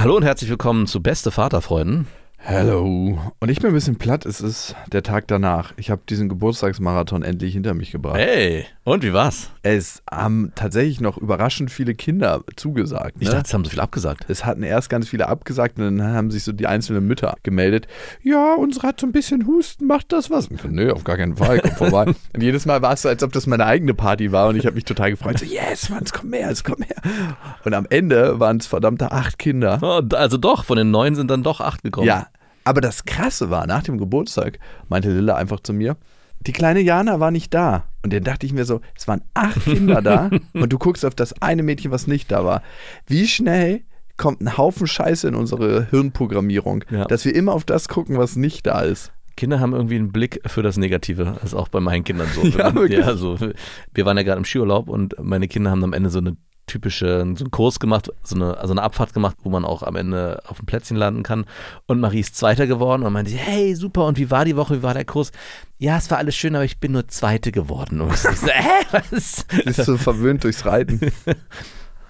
Hallo und herzlich willkommen zu Beste Vaterfreunden. Hello. Und ich bin ein bisschen platt. Es ist der Tag danach. Ich habe diesen Geburtstagsmarathon endlich hinter mich gebracht. Hey, und wie war's? Es haben tatsächlich noch überraschend viele Kinder zugesagt. Ich ne? dachte, es haben so viel abgesagt. es hatten erst ganz viele abgesagt und dann haben sich so die einzelnen Mütter gemeldet. Ja, unsere hat so ein bisschen Husten, macht das was? Und ich so, Nö, auf gar keinen Fall, komm vorbei. und jedes Mal war es so, als ob das meine eigene Party war und ich habe mich total gefreut. So, yes, Mann, es kommt mehr, es kommt mehr. Und am Ende waren es verdammte acht Kinder. Oh, also doch, von den neun sind dann doch acht gekommen. Ja, aber das Krasse war, nach dem Geburtstag meinte Lilla einfach zu mir, die kleine Jana war nicht da. Und dann dachte ich mir so, es waren acht Kinder da und du guckst auf das eine Mädchen, was nicht da war. Wie schnell kommt ein Haufen Scheiße in unsere Hirnprogrammierung, Ja. dass wir immer auf das gucken, was nicht da ist. Kinder haben irgendwie einen Blick für das Negative. Das ist auch bei meinen Kindern so. Ja, wirklich. ja, so. Wir waren ja gerade im Skiurlaub und meine Kinder haben am Ende so eine typische, so einen Kurs gemacht, so eine, also eine Abfahrt gemacht, wo man auch am Ende auf dem Plätzchen landen kann. Und Marie ist Zweiter geworden und meinte, hey, super, und wie war die Woche, wie war der Kurs? Ja, es war alles schön, aber ich bin nur Zweite geworden. Und ich so, hä, was? Bist du verwöhnt durchs Reiten?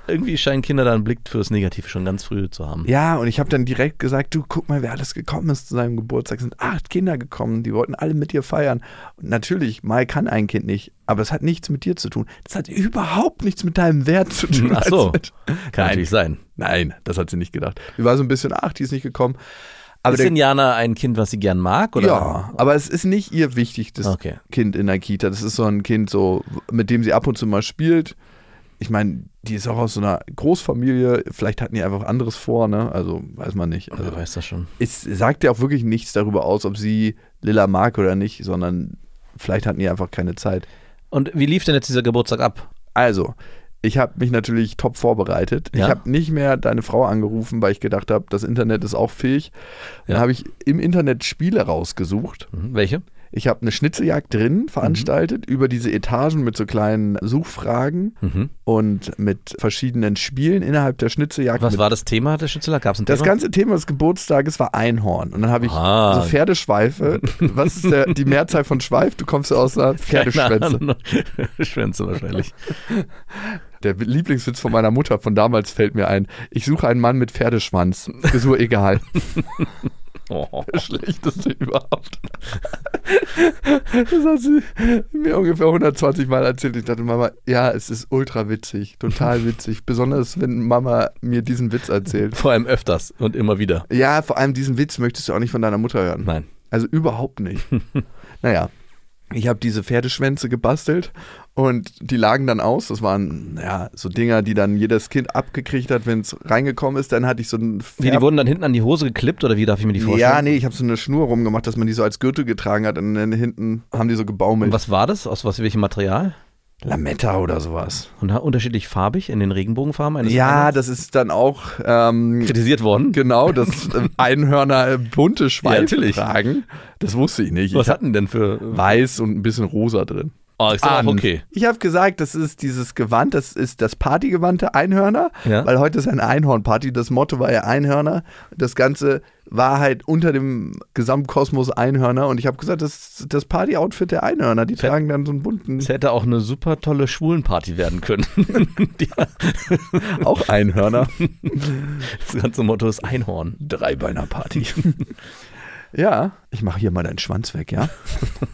Irgendwie scheinen Kinder da einen Blick fürs Negative schon ganz früh zu haben. Ja, und ich habe dann direkt gesagt, du guck mal, wer alles gekommen ist zu seinem Geburtstag. Es sind acht Kinder gekommen, die wollten alle mit dir feiern. Und natürlich, Mai kann ein Kind nicht, aber es hat nichts mit dir zu tun. Das hat überhaupt nichts mit deinem Wert zu tun. Ach so. Mensch. Kann Nein. natürlich sein. Nein, das hat sie nicht gedacht. Die war so ein bisschen, ach, die ist nicht gekommen. Aber ist der, denn Jana ein Kind, was sie gern mag? Oder? ja, aber es ist nicht ihr wichtigstes Okay. Kind in der Kita. Das ist so ein Kind, so, mit dem sie ab und zu mal spielt. Ich meine, die ist auch aus so einer Großfamilie. Vielleicht hatten die einfach anderes vor, ne? Also weiß man nicht. Also, Wer weiß das schon. es sagt ja auch wirklich nichts darüber aus, ob sie Lilla mag oder nicht, sondern vielleicht hatten die einfach keine Zeit. Und wie lief denn jetzt dieser Geburtstag ab? Also, ich habe mich natürlich top vorbereitet. Ich Ja. habe nicht mehr deine Frau angerufen, weil ich gedacht habe, das Internet ist auch fähig. Dann Ja. habe ich im Internet Spiele rausgesucht. Mhm. Welche? Ich habe eine Schnitzeljagd drin veranstaltet über diese Etagen mit so kleinen Suchfragen Mhm. und mit verschiedenen Spielen innerhalb der Schnitzeljagd. Was war das Thema der Schützeler? Gab es ein Das Thema? ganze Thema des Geburtstages war Einhorn. Und dann habe ich Ah. so Pferdeschweife. Was ist der, die Mehrzahl von Schweif? Du kommst ja aus einer Pferdeschwänze. Schwänze wahrscheinlich. Der Lieblingswitz von meiner Mutter von damals fällt mir ein. Ich suche einen Mann mit Pferdeschwanz. Frisur egal. Oh. Der schlechteste überhaupt. Das hat sie mir ungefähr 120 Mal erzählt. Ich dachte, Mama, ja, es ist ultra witzig. Total witzig. Besonders, wenn Mama mir diesen Witz erzählt. Vor allem öfters und immer wieder. Ja, vor allem diesen Witz möchtest du auch nicht von deiner Mutter hören. Nein. Also überhaupt nicht. naja, ich habe diese Pferdeschwänze gebastelt und die lagen dann aus. Das waren ja so Dinger, die dann jedes Kind abgekriegt hat, wenn es reingekommen ist. Dann hatte ich so ein Wie, die wurden dann hinten an die Hose geklippt oder wie darf ich mir die vorstellen? Ja, nee, ich habe so eine Schnur rumgemacht, dass man die so als Gürtel getragen hat und dann hinten haben die so gebaumelt. Und was war das? Aus was, welchem Material? Lametta oder sowas. Und unterschiedlich farbig in den Regenbogenfarben eines Ja, Einhorns? das ist dann auch ähm, kritisiert worden. genau, dass äh, Einhörner äh, bunte Schweife natürlich. tragen. Das wusste ich nicht. Was ich hatten denn für. weiß und ein bisschen rosa drin. Oh, ist auch an. okay. Ich habe gesagt, das ist dieses Gewand, das ist das Partygewand der Einhörner, Ja. weil heute ist eine Einhornparty. Das Motto war ja Einhörner. Das Ganze war halt unter dem Gesamtkosmos Einhörner und ich habe gesagt, das ist das Party-Outfit der Einhörner. Die Fett. tragen dann so einen bunten, Es hätte auch eine super tolle Schwulenparty werden können. Auch Einhörner. das ganze Motto ist Einhorn. Dreibeiner-Party. ja, ich mache hier mal deinen Schwanz weg, ja?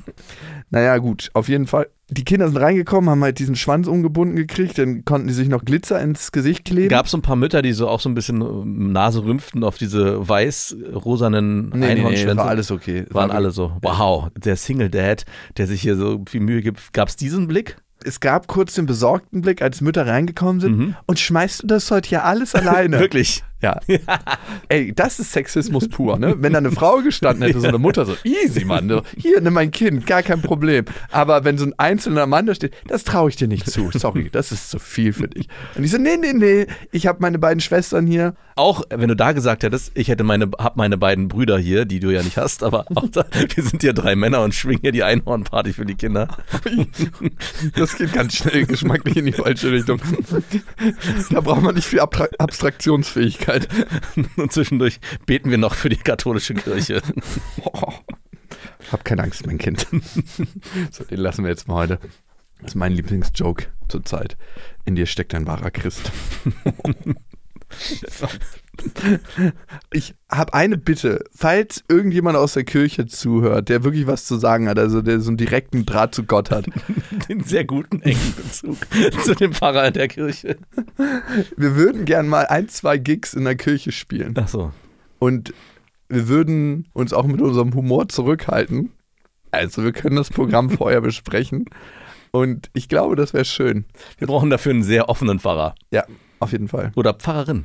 naja, gut, auf jeden Fall. Die Kinder sind reingekommen, haben halt diesen Schwanz umgebunden gekriegt, dann konnten die sich noch Glitzer ins Gesicht kleben. Gab es so ein paar Mütter, die so auch so ein bisschen ähm, Nase rümpften auf diese weiß-rosanen nee, nee, nee, Einhornschwänze? war alles okay. Waren War- alle so, wow, der Single Dad, der sich hier so viel Mühe gibt. Gab es diesen Blick? es gab kurz den besorgten Blick, als Mütter reingekommen sind. Mhm. Und schmeißt du das heute ja alles alleine? Wirklich? Ja. Ey, das ist Sexismus pur, ne? Wenn da eine Frau gestanden hätte, so eine Mutter, so easy, Mann. So, Hier, nimm mein Kind, gar kein Problem. Aber wenn so ein einzelner Mann da steht, das traue ich dir nicht zu. Sorry, das ist zu viel für dich. Und ich so, nee, nee, nee, ich habe meine beiden Schwestern hier. Auch wenn du da gesagt hättest, ich hätte meine, hab meine beiden Brüder hier, die du ja nicht hast, aber auch da, wir sind hier drei Männer und schwingen hier die Einhornparty für die Kinder. Das geht ganz schnell geschmacklich in die falsche Richtung. Da braucht man nicht viel Abtra Abstraktionsfähigkeit. Und zwischendurch beten wir noch für die katholische Kirche. Oh. Hab keine Angst, mein Kind. So, den lassen wir jetzt mal heute. Das ist mein Lieblingsjoke zurzeit. In dir steckt ein wahrer Christ. Ich habe eine Bitte. Falls irgendjemand aus der Kirche zuhört, der wirklich was zu sagen hat, also der so einen direkten Draht zu Gott hat, Den sehr guten engen Bezug zu dem Pfarrer der Kirche. wir würden gern mal ein, zwei Gigs in der Kirche spielen. Ach so. Und wir würden uns auch mit unserem Humor zurückhalten. Also wir können das Programm vorher besprechen. Und ich glaube, das wäre schön. Wir brauchen dafür einen sehr offenen Pfarrer. Ja, auf jeden Fall. Oder Pfarrerin.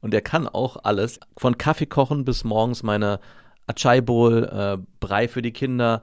Und der kann auch alles, von Kaffee kochen bis morgens meine Achai Bowl, äh, Brei für die Kinder,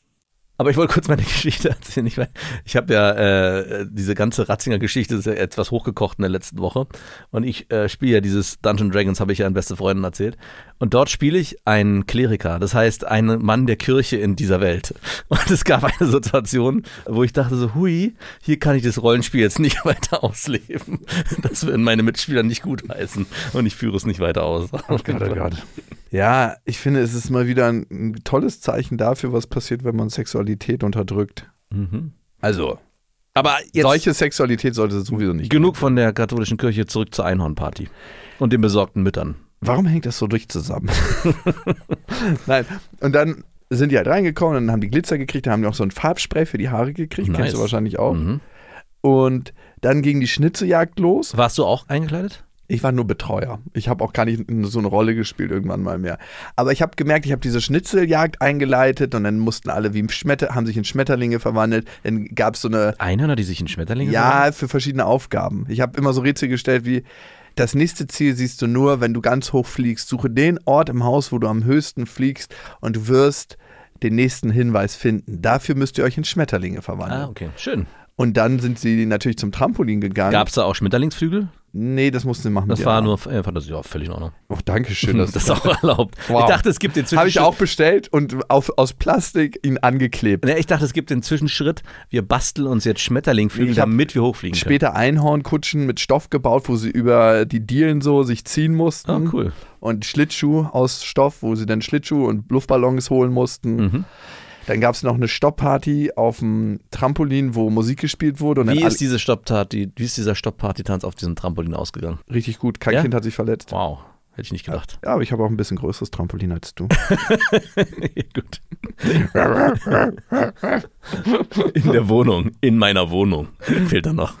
Aber ich wollte kurz meine Geschichte erzählen. Ich, mein, ich habe ja äh, diese ganze Ratzinger Geschichte ist ja etwas hochgekocht in der letzten Woche. Und ich äh, spiele ja dieses Dungeon Dragons, habe ich ja an beste Freunden erzählt. Und dort spiele ich einen Kleriker, das heißt einen Mann der Kirche in dieser Welt. Und es gab eine Situation, wo ich dachte so, hui, hier kann ich das Rollenspiel jetzt nicht weiter ausleben. Das würden meine Mitspieler nicht gut heißen. Und ich führe es nicht weiter aus. Oh Gott, oh Gott. Ja, ich finde, es ist mal wieder ein, ein tolles Zeichen dafür, was passiert, wenn man Sexualität unterdrückt. Mhm. Also, Aber jetzt solche Sexualität sollte es sowieso nicht genug von der katholischen Kirche zurück zur Einhornparty und den besorgten Müttern. Warum hängt das so durch zusammen? Nein, und dann sind die halt reingekommen, dann haben die Glitzer gekriegt, dann haben die auch so ein Farbspray für die Haare gekriegt, Nice. kennst du wahrscheinlich auch. Mhm. Und dann ging die Schnitzejagd los. Warst du auch eingekleidet? Ich war nur Betreuer. Ich habe auch gar nicht so eine Rolle gespielt irgendwann mal mehr. Aber ich habe gemerkt, ich habe diese Schnitzeljagd eingeleitet und dann mussten alle wie im Schmetter, haben sich in Schmetterlinge verwandelt. Dann gab es so eine, Einhörner, die sich in Schmetterlinge ja, für verschiedene Aufgaben. Ich habe immer so Rätsel gestellt wie, das nächste Ziel siehst du nur, wenn du ganz hoch fliegst. Suche den Ort im Haus, wo du am höchsten fliegst und du wirst den nächsten Hinweis finden. Dafür müsst ihr euch in Schmetterlinge verwandeln. Ah, okay. Schön. Und dann sind sie natürlich zum Trampolin gegangen. Gab es da auch Schmetterlingsflügel? Nee, das mussten sie machen. Das war nur äh, Fantasie, ja, völlig in Ordnung. Oh, danke schön. dass Das ist auch erlaubt. Wow. Ich dachte, es gibt den Habe ich Zwischenschritt. auch bestellt und auf, aus Plastik ihn angeklebt. Ne, ich dachte, es gibt den Zwischenschritt. Wir basteln uns jetzt Schmetterlingflügel, damit wir hochfliegen können. Später Einhornkutschen mit Stoff gebaut, wo sie über die Dielen so sich ziehen mussten. Ah, cool. Und Schlittschuh aus Stoff, wo sie dann Schlittschuh und Luftballons holen mussten. Mhm. Dann gab es noch eine Stoppparty auf dem Trampolin, wo Musik gespielt wurde. Und Wie ist diese Stoppparty, wie ist dieser Stoppparty-Tanz auf diesem Trampolin ausgegangen? richtig gut. Kein Ja? Kind hat sich verletzt. Wow, hätte ich nicht gedacht. Ja, aber ich habe auch ein bisschen größeres Trampolin als du. Gut. In der Wohnung, in meiner Wohnung. Fehlt da noch.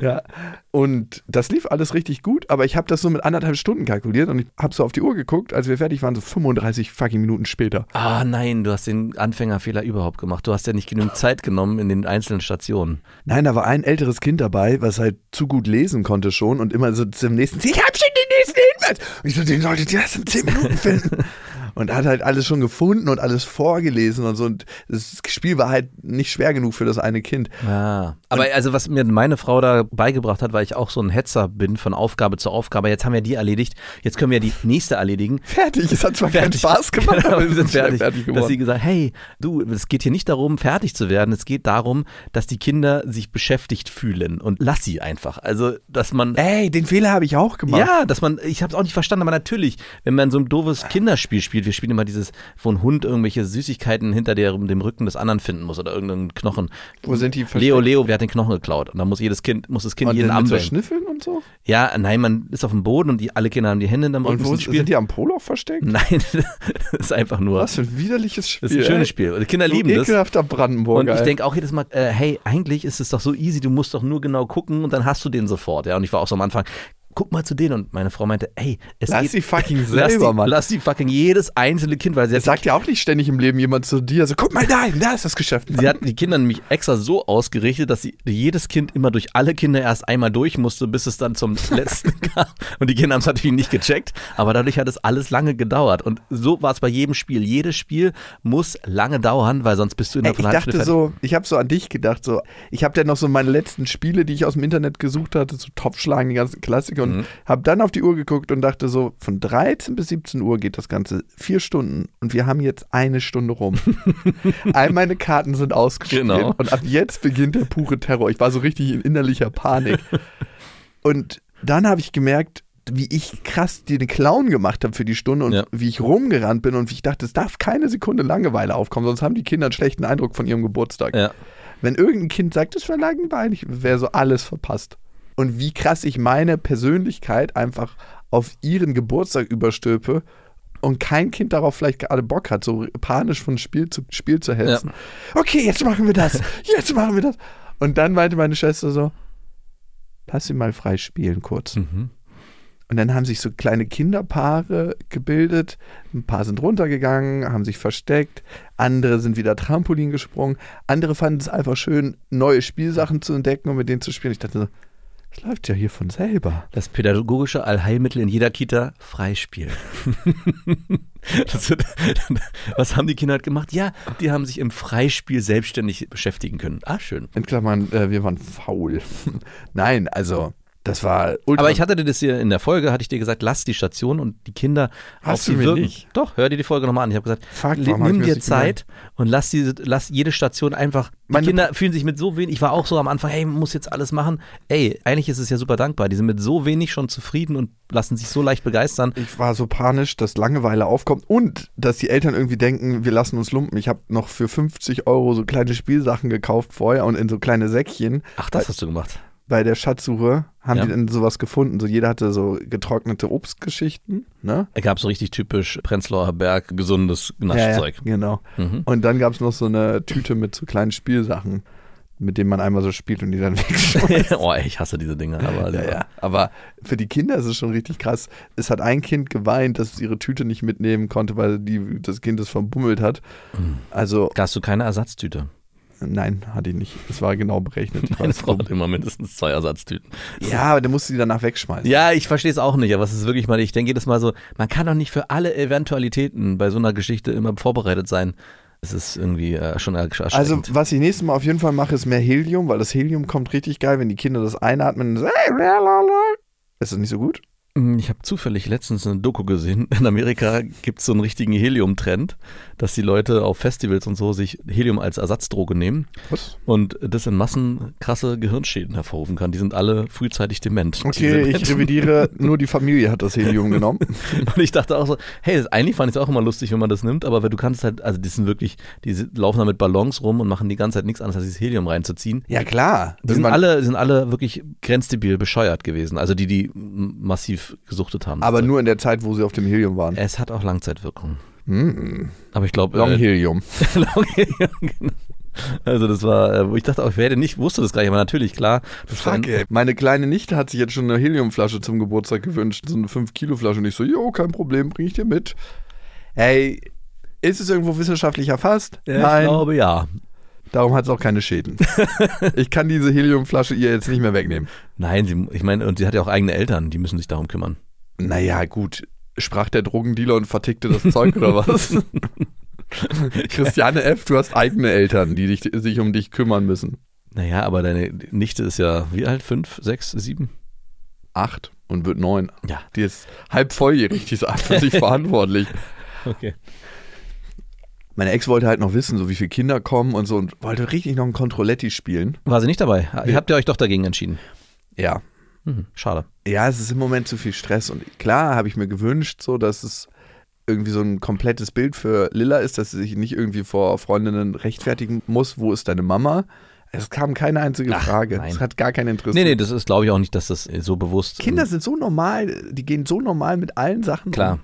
Ja. Und das lief alles richtig gut, aber ich habe das so mit anderthalb Stunden kalkuliert und ich habe so auf die Uhr geguckt, als wir fertig waren, so 35 fucking Minuten später. Ah nein, du hast den Anfängerfehler überhaupt gemacht. Du hast ja nicht genügend Zeit genommen in den einzelnen Stationen. Nein, da war ein älteres Kind dabei, was halt zu gut lesen konnte schon und immer so zum nächsten, ich hab schon den nächsten Hinweis. Und ich so, den solltet ihr erst in 10 Minuten finden. Und hat halt alles schon gefunden und alles vorgelesen und so. Und das Spiel war halt nicht schwer genug für das eine Kind. Ja. Aber also was mir meine Frau da beigebracht hat, weil ich auch so ein Hetzer bin von Aufgabe zu Aufgabe. Jetzt haben wir die erledigt. Jetzt können wir die nächste erledigen. Fertig, es hat zwar keinen Fertig. Spaß gemacht, Genau, aber wir sind fertig. fertig, fertig Dass geworden. sie gesagt, hey, du, es geht hier nicht darum, fertig zu werden. Es geht darum, dass die Kinder sich beschäftigt fühlen und lass sie einfach. Also, dass man Ey, den Fehler habe ich auch gemacht. Ja, dass man, ich habe es auch nicht verstanden, aber natürlich, wenn man so ein doofes Kinderspiel spielt, wir spielen immer dieses, wo ein Hund irgendwelche Süßigkeiten hinter der, dem Rücken des anderen finden muss oder irgendeinen Knochen. Wo sind die Leo, Leo, wer hat den Knochen geklaut? Und dann muss jedes Kind, muss das Kind Und jeden mit so. Schnüffeln und so? Ja, nein, man ist auf dem Boden und die, alle Kinder haben die Hände in der Und Rücken wo sind spielen. die am Poloch versteckt? Nein, das ist einfach nur, Was für ein widerliches Spiel. das ist ein schönes. Spiel. Und die Kinder lieben das. ekelhafter Brandenburger. Und ich denke auch jedes Mal, äh, hey, eigentlich ist es doch so easy, du musst doch nur genau gucken und dann hast du den sofort. Ja, und ich war auch so am Anfang, guck mal zu denen. Und meine Frau meinte, ey, es Lass geht, die fucking lass selber, die, Mann. Lass die fucking jedes einzelne Kind, weil sie Es hat, sagt ja auch nicht ständig im Leben jemand zu dir, so guck mal dahin, da ist das Geschäft. sie hat die Kinder nämlich extra so ausgerichtet, dass sie jedes Kind immer durch alle Kinder erst einmal durch musste, bis es dann zum letzten kam. Und die Kinder haben es natürlich nicht gecheckt, aber dadurch hat es alles lange gedauert. Und so war es bei jedem Spiel. Jedes Spiel muss lange dauern, weil sonst bist du in Ey, der ich einer halben dachte so, ich habe so an dich gedacht, so, ich habe dann noch so meine letzten Spiele, die ich aus dem Internet gesucht hatte, so Topfschlagen, die ganzen Klassiker und Mhm. habe dann auf die Uhr geguckt und dachte so, von 13 bis 17 Uhr geht das Ganze, vier Stunden und wir haben jetzt eine Stunde rum. All meine Karten sind ausgespielt Genau. und ab jetzt beginnt der pure Terror. Ich war so richtig in innerlicher Panik. und dann habe ich gemerkt, wie ich krass den Clown gemacht habe für die Stunde und Ja. wie ich rumgerannt bin und wie ich dachte, es darf keine Sekunde Langeweile aufkommen, sonst haben die Kinder einen schlechten Eindruck von ihrem Geburtstag. Ja. Wenn irgendein Kind sagt, es wäre langweilig, wäre so alles verpasst. Und wie krass ich meine Persönlichkeit einfach auf ihren Geburtstag überstülpe und kein Kind darauf vielleicht gerade Bock hat, so panisch von Spiel zu Spiel zu hetzen. Okay, jetzt machen wir das. Jetzt machen wir das. Und dann meinte meine Schwester so, lass sie mal frei spielen kurz. Mhm. Und dann haben sich so kleine Kinderpaare gebildet. Ein paar sind runtergegangen, haben sich versteckt. Andere sind wieder Trampolin gesprungen. Andere fanden es einfach schön, neue Spielsachen zu entdecken und mit denen zu spielen. Ich dachte so, das läuft ja hier von selber. Das pädagogische Allheilmittel in jeder Kita, Freispiel. wird, was haben die Kinder halt gemacht? Ja, die haben sich im Freispiel selbstständig beschäftigen können. Ah, schön. In Klammern, äh, wir waren faul. Nein, also, das war ultra. Aber ich hatte dir das hier in der Folge, hatte ich dir gesagt, lass die Station und die Kinder Hast auf du sie wirken. nicht. Doch, hör dir die Folge nochmal an. Ich habe gesagt, Fuck, nimm dir Zeit und lass, diese, lass jede Station einfach. Die Meine- Kinder fühlen sich mit so wenig, ich war auch so am Anfang, hey, muss jetzt alles machen. Ey, eigentlich ist es ja super dankbar. Die sind mit so wenig schon zufrieden und lassen sich so leicht begeistern. Ich war so panisch, dass Langeweile aufkommt und dass die Eltern irgendwie denken, wir lassen uns lumpen. Ich habe noch für 50 Euro so kleine Spielsachen gekauft vorher und in so kleine Säckchen. Ach, das hast du gemacht. Bei der Schatzsuche haben Ja. die dann sowas gefunden. So jeder hatte so getrocknete Obstgeschichten. Ne? Es gab so richtig typisch Prenzlauer Berg gesundes Naschzeug. Ja, ja, genau. Mhm. Und dann gab es noch so eine Tüte mit so kleinen Spielsachen, mit denen man einmal so spielt und die dann wegschmeißt. oh, ich hasse diese Dinge. Aber Ja. Aber für die Kinder ist es schon richtig krass. Es hat ein Kind geweint, dass es ihre Tüte nicht mitnehmen konnte, weil die, das Kind es verbummelt hat. Mhm. Also, Hast du keine Ersatztüte? Nein, hatte ich nicht. Es war genau berechnet. Ich Meine Frau hat immer mindestens zwei Ersatztüten. ja, aber der musste die danach wegschmeißen. Ja, ich verstehe es auch nicht, aber es ist wirklich mal, ich denke jedes Mal so, man kann doch nicht für alle Eventualitäten bei so einer Geschichte immer vorbereitet sein. Es ist irgendwie äh, schon erschreckend. Also, was ich nächstes Mal auf jeden Fall mache, ist mehr Helium, weil das Helium kommt richtig geil, wenn die Kinder das einatmen. Ist das nicht so gut? Ich habe zufällig letztens eine Doku gesehen. In Amerika gibt es so einen richtigen Helium-Trend, dass die Leute auf Festivals und so sich Helium als Ersatzdroge nehmen Was? und das in Massen krasse Gehirnschäden hervorrufen kann. Die sind alle frühzeitig dement. Okay, ich revidiere, nur die Familie hat das Helium genommen. Und ich dachte auch so, hey, das, eigentlich fand ich es auch immer lustig, wenn man das nimmt, aber du kannst halt, also die sind wirklich, die laufen da mit Ballons rum und machen die ganze Zeit nichts anderes, als dieses Helium reinzuziehen. Ja, klar. Die sind alle, sind alle wirklich grenzdebil bescheuert gewesen. Also die, die m- massiv gesuchtet haben. aber nur in der Zeit, wo sie auf dem Helium waren. Es hat auch Langzeitwirkung. Mm. Aber ich glaube. Long äh, Helium. Long Helium, genau. Also das war, äh, wo ich dachte, auch, ich werde nicht, wusste das gar nicht, aber natürlich, klar. Fuck, ey. Meine kleine Nichte hat sich jetzt schon eine Heliumflasche zum Geburtstag gewünscht. So eine 5-Kilo-Flasche. Und ich so, jo, kein Problem, bring ich dir mit. Ey, ist es irgendwo wissenschaftlich erfasst? Ja, Ich glaube, ja. Darum hat es auch keine Schäden. ich kann diese Heliumflasche ihr jetzt nicht mehr wegnehmen. Nein, sie, ich meine, und sie hat ja auch eigene Eltern, die müssen sich darum kümmern. Naja, gut. Sprach der Drogendealer und vertickte das Zeug oder was? Christiane F., du hast eigene Eltern, die dich, sich um dich kümmern müssen. Naja, aber deine Nichte ist ja, wie alt? Fünf, sechs, sieben? Acht und wird neun. Ja. Die ist halb volljährig, die ist für sich verantwortlich. Okay. Meine Ex wollte halt noch wissen, so wie viele Kinder kommen und so und wollte richtig noch ein Controletti spielen. War sie nicht dabei? Ihr habt ihr euch doch dagegen entschieden. Ja. Hm, schade. Ja, es ist im Moment zu viel Stress und klar habe ich mir gewünscht, so dass es irgendwie so ein komplettes Bild für Lilla ist, dass sie sich nicht irgendwie vor Freundinnen rechtfertigen muss, wo ist deine Mama? Es kam keine einzige Ach, Frage. nein. Es hat gar kein Interesse. Nee, nee, das ist, glaube ich, auch nicht, dass das so bewusst. Kinder sind so normal, die gehen so normal mit allen Sachen. Klar. um.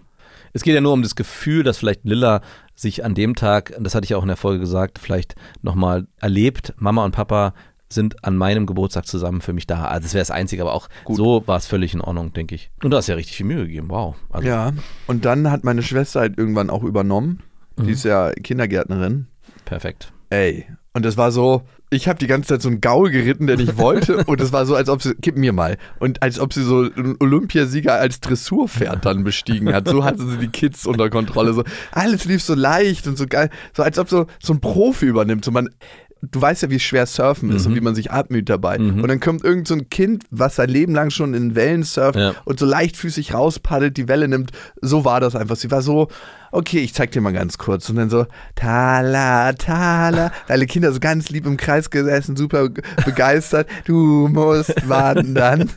Es geht ja nur um das Gefühl, dass vielleicht Lilla sich an dem Tag, das hatte ich auch in der Folge gesagt, vielleicht nochmal erlebt, Mama und Papa sind an meinem Geburtstag zusammen für mich da. Also das wäre das Einzige, aber auch Gut. so war es völlig in Ordnung, denke ich. Und du hast ja richtig viel Mühe gegeben, wow. Also, Ja, und dann hat meine Schwester halt irgendwann auch übernommen. Mhm. Die ist ja Kindergärtnerin. Perfekt. Ey, und das war so, ich habe die ganze Zeit so einen Gaul geritten, der nicht wollte. und es war so, als ob sie, gib mir mal. Und als ob sie so einen Olympiasieger als Dressurpferd dann bestiegen hat. So hatte sie die Kids unter Kontrolle. So, alles lief so leicht und so geil. So als ob so, so ein Profi übernimmt. So man, du weißt ja, wie schwer Surfen ist Mhm. und wie man sich abmüht dabei. Und dann kommt irgend so ein Kind, was sein Leben lang schon in Wellen surft Ja. und so leichtfüßig rauspaddelt, die Welle nimmt. So war das einfach. Sie war so, okay, ich zeig dir mal ganz kurz. Und dann so, tala, tala. Alle Kinder so ganz lieb im Kreis gesessen, super ge- begeistert. Du musst wandern.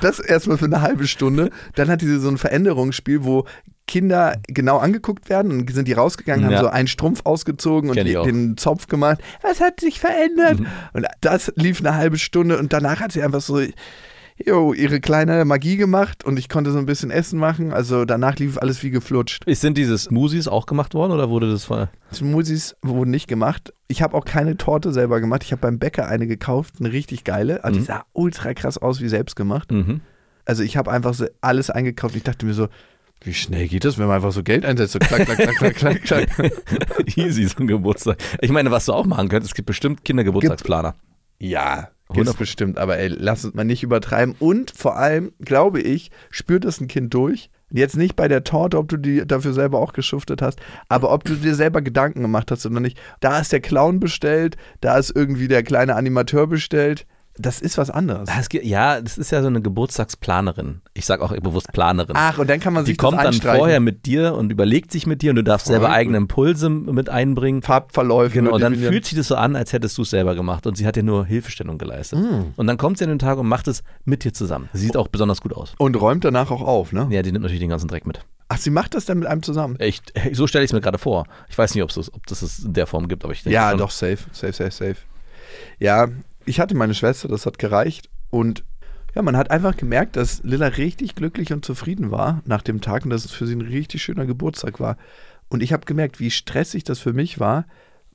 Das erstmal für eine halbe Stunde. Dann hat diese so ein Veränderungsspiel, wo Kinder genau angeguckt werden und sind die rausgegangen, Ja. haben so einen Strumpf ausgezogen und den Zopf gemacht. Was hat sich verändert? Und das lief eine halbe Stunde und danach hat sie einfach so jo, ihre kleine Magie gemacht und ich konnte so ein bisschen Essen machen. Also danach lief alles wie geflutscht. Ist, sind diese Smoothies auch gemacht worden oder wurde das von. Smoothies wurden nicht gemacht. Ich habe auch keine Torte selber gemacht. Ich habe beim Bäcker eine gekauft, eine richtig geile. Also die sah ultra krass aus, wie selbst gemacht. Mhm. Also ich habe einfach so alles eingekauft. Ich dachte mir so, wie schnell geht das, wenn man einfach so Geld einsetzt? So klack, klack, klack, klack, klack, klack. Easy, so ein Geburtstag. Ich meine, was du auch machen könntest, es gibt bestimmt Kindergeburtstagsplaner. Ja, gibt's bestimmt, aber ey, lass uns mal nicht übertreiben. Und vor allem, glaube ich, spürt das ein Kind durch. Jetzt nicht bei der Torte, ob du die dafür selber auch geschuftet hast, aber ob du dir selber Gedanken gemacht hast oder nicht. Da ist der Clown bestellt, da ist irgendwie der kleine Animateur bestellt. Das ist was anderes. Das ja, das ist ja so eine Geburtstagsplanerin. Ich sage auch bewusst Planerin. Ach, und dann kann man die sich kommt das dann vorher mit dir und überlegt sich mit dir und du darfst selber gut. eigene Impulse mit einbringen. Farbverläufe. Genau, und dann definieren. fühlt sich das so an, als hättest du es selber gemacht und sie hat dir nur Hilfestellung geleistet. Mm. Und dann kommt sie an den Tag und macht es mit dir zusammen. Sie sieht auch besonders gut aus. Und räumt danach auch auf, ne? Ja, die nimmt natürlich den ganzen Dreck mit. Ach, sie macht das dann mit einem zusammen? Echt, so stelle ich es mir gerade vor. Ich weiß nicht, das, ob das es in der Form gibt, aber ich denke Ja, schon. doch, safe, safe, safe, safe. Ja, ich hatte meine Schwester, das hat gereicht. Und ja, man hat einfach gemerkt, dass Lilla richtig glücklich und zufrieden war nach dem Tag und dass es für sie ein richtig schöner Geburtstag war. Und ich habe gemerkt, wie stressig das für mich war,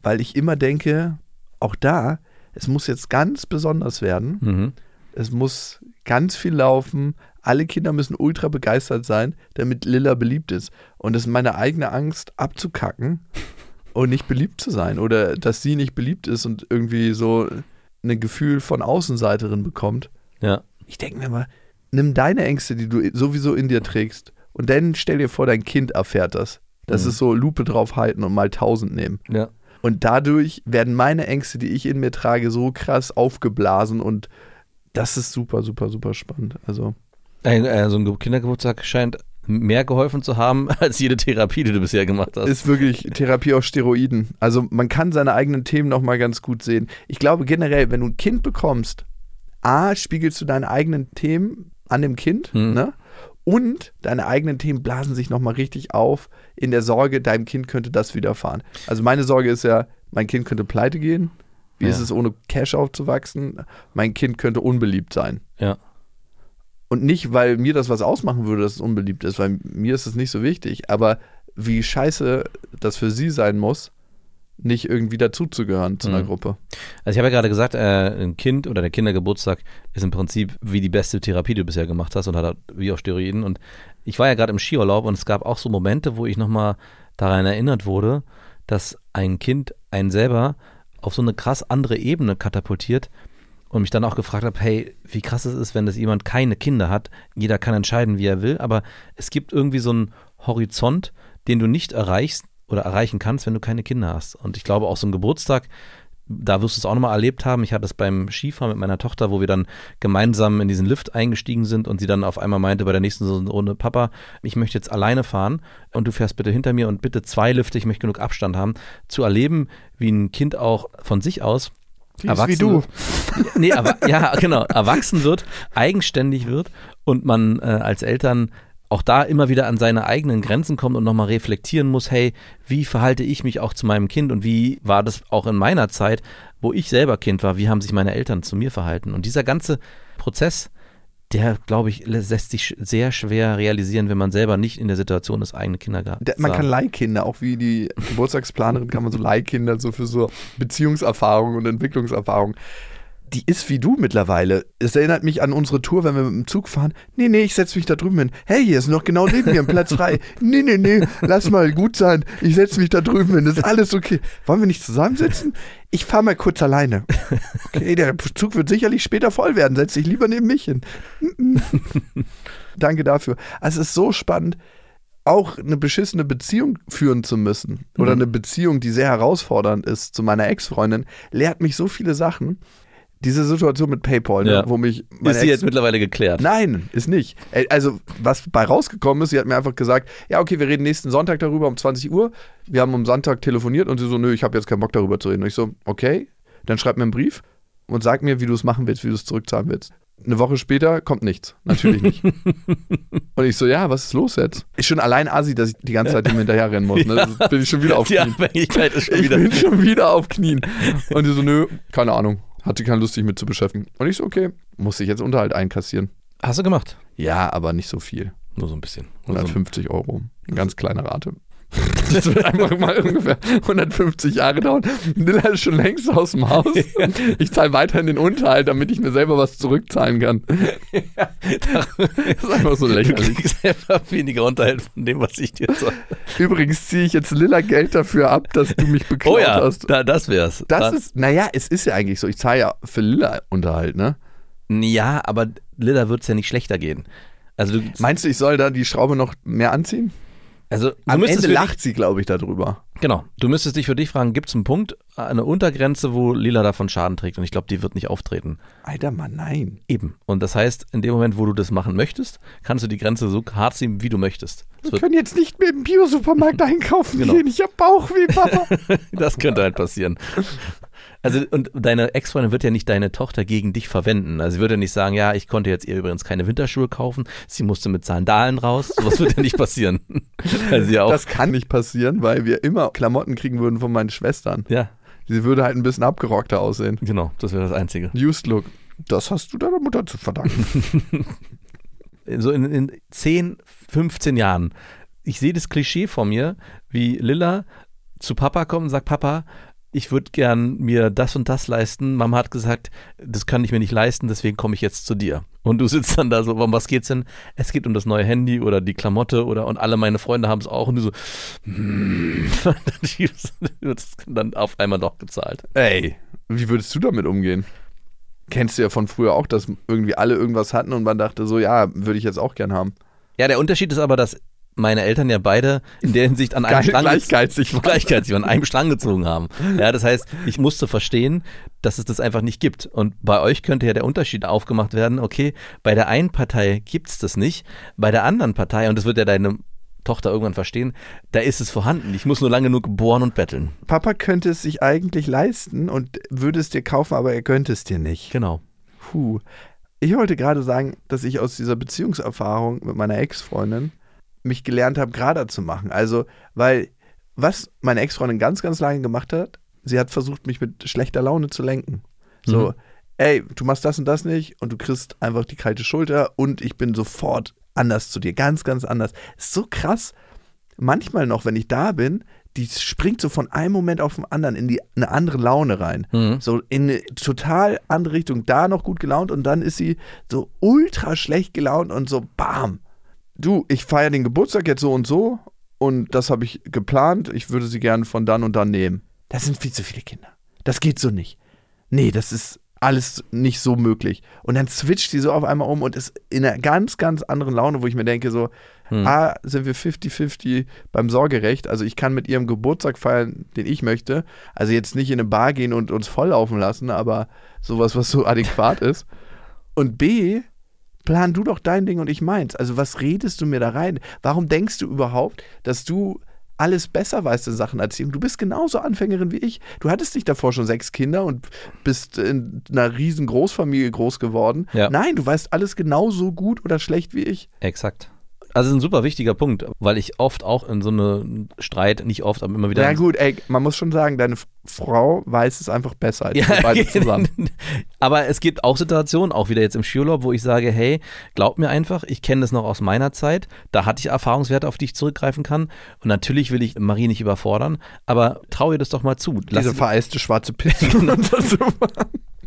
weil ich immer denke, auch da, es muss jetzt ganz besonders werden. Mhm. Es muss ganz viel laufen. Alle Kinder müssen ultra begeistert sein, damit Lilla beliebt ist. Und es ist meine eigene Angst, abzukacken und nicht beliebt zu sein. Oder dass sie nicht beliebt ist und irgendwie so ein Gefühl von Außenseiterin bekommt. Ja. Ich denke mir mal, nimm deine Ängste, die du sowieso in dir trägst, und dann stell dir vor, dein Kind erfährt das. Das Mhm. ist so Lupe drauf halten und mal tausend nehmen. Ja. Und dadurch werden meine Ängste, die ich in mir trage, so krass aufgeblasen und das ist super, super, super spannend. Also, Äh, äh, so ein Kindergeburtstag scheint mehr geholfen zu haben als jede Therapie, die du bisher gemacht hast. Ist wirklich Therapie auf Steroiden. Also man kann seine eigenen Themen nochmal ganz gut sehen. Ich glaube generell, wenn du ein Kind bekommst, A, spiegelst du deine eigenen Themen an dem Kind, Mhm. ne? Und deine eigenen Themen blasen sich nochmal richtig auf in der Sorge, deinem Kind könnte das widerfahren. Also meine Sorge ist ja, mein Kind könnte pleite gehen. Wie Ja. ist es, ohne Cash aufzuwachsen? Mein Kind könnte unbeliebt sein. ja. Und nicht, weil mir das was ausmachen würde, dass es unbeliebt ist, weil mir ist es nicht so wichtig. Aber wie scheiße das für sie sein muss, nicht irgendwie dazuzugehören zu einer Mhm. Gruppe. Also ich habe ja gerade gesagt, äh, ein Kind oder der Kindergeburtstag ist im Prinzip wie die beste Therapie, die du bisher gemacht hast und hat wie auf Steroiden. Und ich war ja gerade im Skiurlaub und es gab auch so Momente, wo ich nochmal daran erinnert wurde, dass ein Kind einen selber auf so eine krass andere Ebene katapultiert und mich dann auch gefragt habe, hey, wie krass es ist, wenn das jemand keine Kinder hat. Jeder kann entscheiden, wie er will, aber es gibt irgendwie so einen Horizont, den du nicht erreichst oder erreichen kannst, wenn du keine Kinder hast. Und ich glaube auch so ein Geburtstag, da wirst du es auch nochmal erlebt haben. Ich hatte es beim Skifahren mit meiner Tochter, wo wir dann gemeinsam in diesen Lift eingestiegen sind und sie dann auf einmal meinte bei der nächsten Runde, Papa, ich möchte jetzt alleine fahren und du fährst bitte hinter mir und bitte zwei Lifte, ich möchte genug Abstand haben. Zu erleben, wie ein Kind auch von sich aus wie du. nee, aber, ja, genau, erwachsen wird, eigenständig wird und man äh, als Eltern auch da immer wieder an seine eigenen Grenzen kommt und nochmal reflektieren muss, hey, wie verhalte ich mich auch zu meinem Kind und wie war das auch in meiner Zeit, wo ich selber Kind war, wie haben sich meine Eltern zu mir verhalten? Und dieser ganze Prozess, der, glaube ich, lässt sich sehr schwer realisieren, wenn man selber nicht in der Situation ist, eigene Kinder gehabt Der- zu Man kann Leihkinder, auch wie die Geburtstagsplanerin, kann man so Leihkinder so für so Beziehungserfahrung und Entwicklungserfahrung. Die ist wie du mittlerweile. Es erinnert mich an unsere Tour, wenn wir mit dem Zug fahren. Nee, nee, ich setze mich da drüben hin. Hey, hier ist noch genau neben mir ein Platz frei. Nee, nee, nee, lass mal gut sein. Ich setze mich da drüben hin. Das ist alles okay. Wollen wir nicht zusammensitzen? Ich fahre mal kurz alleine. Okay, der Zug wird sicherlich später voll werden. Setz dich lieber neben mich hin. Danke dafür. Also es ist so spannend, auch eine beschissene Beziehung führen zu müssen oder Mhm. eine Beziehung, die sehr herausfordernd ist zu meiner Ex-Freundin, lehrt mich so viele Sachen. Diese Situation mit PayPal, ne, Ja. wo mich Ist sie jetzt mittlerweile geklärt? Nein, ist nicht. Äh, Also, was bei rausgekommen ist, sie hat mir einfach gesagt, ja, okay, wir reden nächsten Sonntag darüber um 20 Uhr. Wir haben am Sonntag telefoniert und sie so, nö, ich habe jetzt keinen Bock darüber zu reden. Und ich so, okay, dann schreib mir einen Brief und sag mir, wie du es machen willst, wie du es zurückzahlen willst. Eine Woche später kommt nichts. Natürlich nicht. und ich so, ja, was ist los jetzt? Ist schon allein assi, dass ich die ganze Zeit ihm hinterher rennen muss. Ne? Das bin ich schon wieder auf Die Knien. Abhängigkeit ist schon Ich wieder. bin schon wieder auf Knien. Und die so, nö, keine Ahnung. Hatte keine Lust, sich mit zu beschäftigen. Und ich so, okay, muss ich jetzt Unterhalt einkassieren. Hast du gemacht? Ja, aber nicht so viel. Nur so ein bisschen. Nur so ein- 150 Euro. Eine ganz kleine Rate. Das wird einfach mal ungefähr 150 Jahre dauern. Nilla ist schon längst aus dem Haus. Ich zahle weiterhin den Unterhalt, damit ich mir selber was zurückzahlen kann. Das ist einfach so Du lächerlich. kriegst einfach weniger Unterhalt von dem, was ich dir sage. Übrigens ziehe ich jetzt Lilla Geld dafür ab, dass du mich beklaut Oh ja, hast. da, das wär's. Das Da- ist, naja, es ist ja eigentlich so. Ich zahle ja für Lilla Unterhalt, ne? Ja, aber Lilla wird es ja nicht schlechter gehen. Also du, Meinst du, ich soll da die Schraube noch mehr anziehen? Also du Am Ende lacht sie, glaube ich, darüber. Genau. Du müsstest dich für dich fragen, gibt es einen Punkt, eine Untergrenze, wo Lila davon Schaden trägt? Und ich glaube, die wird nicht auftreten. Alter Mann, nein. Eben. Und das heißt, in dem Moment, wo du das machen möchtest, kannst du die Grenze so hart ziehen, wie du möchtest. Das, Wir können jetzt nicht mehr im Biosupermarkt einkaufen Genau. gehen. Ich hab Bauchweh, Papa. das könnte halt passieren. Also, und deine Ex-Freundin wird ja nicht deine Tochter gegen dich verwenden. Also, sie würde ja nicht sagen, ja, ich konnte jetzt ihr übrigens keine Winterschuhe kaufen. Sie musste mit Sandalen raus. Sowas wird ja nicht passieren. Ja auch. Das kann nicht passieren, weil wir immer Klamotten kriegen würden von meinen Schwestern. ja, Sie würde halt ein bisschen abgerockter aussehen. genau. Das wäre das Einzige. Used Look. Das hast du deiner Mutter zu verdanken. so in, in 10, 15 Jahren, ich sehe das Klischee vor mir, wie Lilla zu Papa kommt und sagt, Papa, ich würde gern mir das und das leisten. Mama hat gesagt, das kann ich mir nicht leisten, deswegen komme ich jetzt zu dir. Und du sitzt dann da so, um was geht's denn? Es geht um das neue Handy oder die Klamotte oder und alle meine Freunde haben es auch und du so, hm, dann wird es dann auf einmal doch gezahlt. Ey, wie würdest du damit umgehen? Kennst du ja von früher auch, dass irgendwie alle irgendwas hatten und man dachte so, ja, würde ich jetzt auch gern haben. Ja, der Unterschied ist aber, dass meine Eltern ja beide in der Hinsicht an einem Strang gleichgeizig waren. gleichgeizig an einem Strang gezogen haben. Ja, das heißt, ich musste verstehen, dass es das einfach nicht gibt. Und bei euch könnte ja der Unterschied aufgemacht werden, okay, bei der einen Partei gibt es das nicht, bei der anderen Partei, und das wird ja deine Tochter irgendwann verstehen, da ist es vorhanden. Ich muss nur lange genug bohren und betteln. Papa könnte es sich eigentlich leisten und würde es dir kaufen, aber er könnte es dir nicht. Genau. Puh. Ich wollte gerade sagen, dass ich aus dieser Beziehungserfahrung mit meiner Ex-Freundin mich gelernt habe, gerader zu machen. Also, weil was meine Ex-Freundin ganz, ganz lange gemacht hat, sie hat versucht, mich mit schlechter Laune zu lenken. So, Mhm. ey, du machst das und das nicht und du kriegst einfach die kalte Schulter und ich bin sofort anders zu dir. Ganz, ganz anders. Ist so krass. Manchmal noch, wenn ich da bin, die springt so von einem Moment auf den anderen in die, eine andere Laune rein. Mhm. So in eine total andere Richtung. Da noch gut gelaunt und dann ist sie so ultra schlecht gelaunt und so bam. Du, ich feiere den Geburtstag jetzt so und so und das habe ich geplant. Ich würde sie gerne von dann und dann nehmen. Das sind viel zu viele Kinder. Das geht so nicht. Nee, das ist alles nicht so möglich. Und dann switcht sie so auf einmal um und ist in einer ganz, ganz anderen Laune, wo ich mir denke, so, Hm. A, sind wir 50-50 beim Sorgerecht. Also ich kann mit ihrem Geburtstag feiern, den ich möchte. Also jetzt nicht in eine Bar gehen und uns volllaufen lassen, aber sowas, was so adäquat ist. Und B, plan du doch dein Ding und ich meins. Also was redest du mir da rein? Warum denkst du überhaupt, dass du alles besser weißt in Sachen Erziehung? Du bist genauso Anfängerin wie ich. Du hattest nicht davor schon sechs Kinder und bist in einer riesen Großfamilie groß geworden. Ja. Nein, du weißt alles genauso gut oder schlecht wie ich. Exakt. Also ein super wichtiger Punkt, weil ich oft auch in so eine Streit, nicht oft, aber immer wieder. Ja gut, ey, man muss schon sagen, deine Frau weiß es einfach besser als wir Ja, beide zusammen. aber es gibt auch Situationen, auch wieder jetzt im Skiurlaub, wo ich sage, hey, glaub mir einfach, ich kenne das noch aus meiner Zeit, da hatte ich Erfahrungswerte, auf die ich zurückgreifen kann und natürlich will ich Marie nicht überfordern, aber trau ihr das doch mal zu. Lass Diese vereiste schwarze Pisse.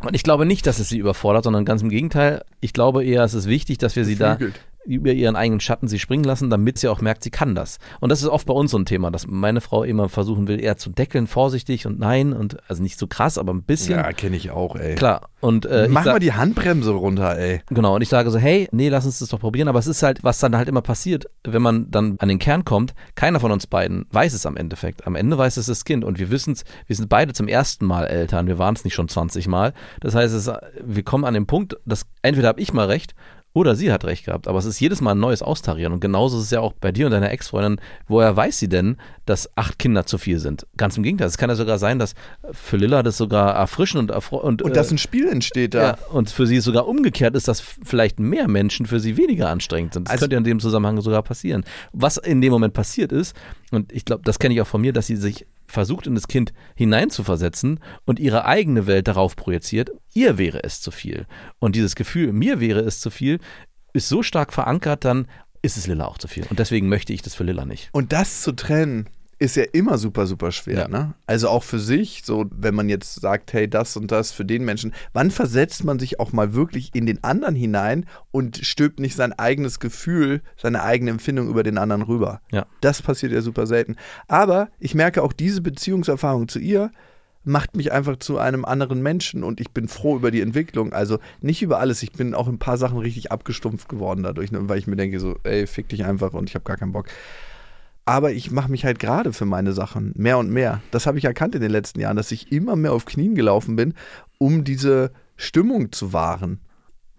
und ich glaube nicht, dass es sie überfordert, sondern ganz im Gegenteil, ich glaube eher, es ist wichtig, dass wir sie da Beflügelt. Über ihren eigenen Schatten sie springen lassen, damit sie auch merkt, sie kann das. Und das ist oft bei uns so ein Thema, dass meine Frau immer versuchen will, eher zu deckeln, vorsichtig und nein und also nicht so krass, aber ein bisschen. ja, kenne ich auch, ey. Klar. Und äh, ich Mach mal die Handbremse runter, ey. Genau, und ich sage so, hey, nee, lass uns das doch probieren. Aber es ist halt, was dann halt immer passiert, wenn man dann an den Kern kommt, keiner von uns beiden weiß es am Endeffekt. Am Ende weiß es das Kind und wir wissen es, wir sind beide zum ersten Mal Eltern, wir waren es nicht schon 20 Mal. Das heißt, es, wir kommen an den Punkt, dass entweder habe ich mal recht oder sie hat recht gehabt. Aber es ist jedes Mal ein neues Austarieren. Und genauso ist es ja auch bei dir und deiner Ex-Freundin. Woher weiß sie denn, dass acht Kinder zu viel sind? Ganz im Gegenteil. Es kann ja sogar sein, dass für Lilla das sogar erfrischend und, erfreu- und, Und dass äh, ein Spiel entsteht da. ja, und für sie sogar umgekehrt ist, dass vielleicht mehr Menschen für sie weniger anstrengend sind. Das Also- könnte ja in dem Zusammenhang sogar passieren. Was in dem Moment passiert ist, und ich glaube, das kenne ich auch von mir, dass sie sich versucht, in das Kind hineinzuversetzen und ihre eigene Welt darauf projiziert, ihr wäre es zu viel. Und dieses Gefühl, mir wäre es zu viel, ist so stark verankert, dann ist es Lilla auch zu viel. Und deswegen möchte ich das für Lilla nicht. Und das zu trennen, ist ja immer super, super schwer. Ja. Ne? Also auch für sich, so wenn man jetzt sagt, hey, das und das für den Menschen, wann versetzt man sich auch mal wirklich in den anderen hinein und stülpt nicht sein eigenes Gefühl, seine eigene Empfindung über den anderen rüber? Ja. Das passiert ja super selten. Aber ich merke auch diese Beziehungserfahrung zu ihr macht mich einfach zu einem anderen Menschen und ich bin froh über die Entwicklung. Also nicht über alles. Ich bin auch in ein paar Sachen richtig abgestumpft geworden dadurch, ne? weil ich mir denke so, ey, fick dich einfach und ich habe gar keinen Bock. Aber ich mache mich halt gerade für meine Sachen mehr und mehr. Das habe ich erkannt in den letzten Jahren, dass ich immer mehr auf Knien gelaufen bin, um diese Stimmung zu wahren.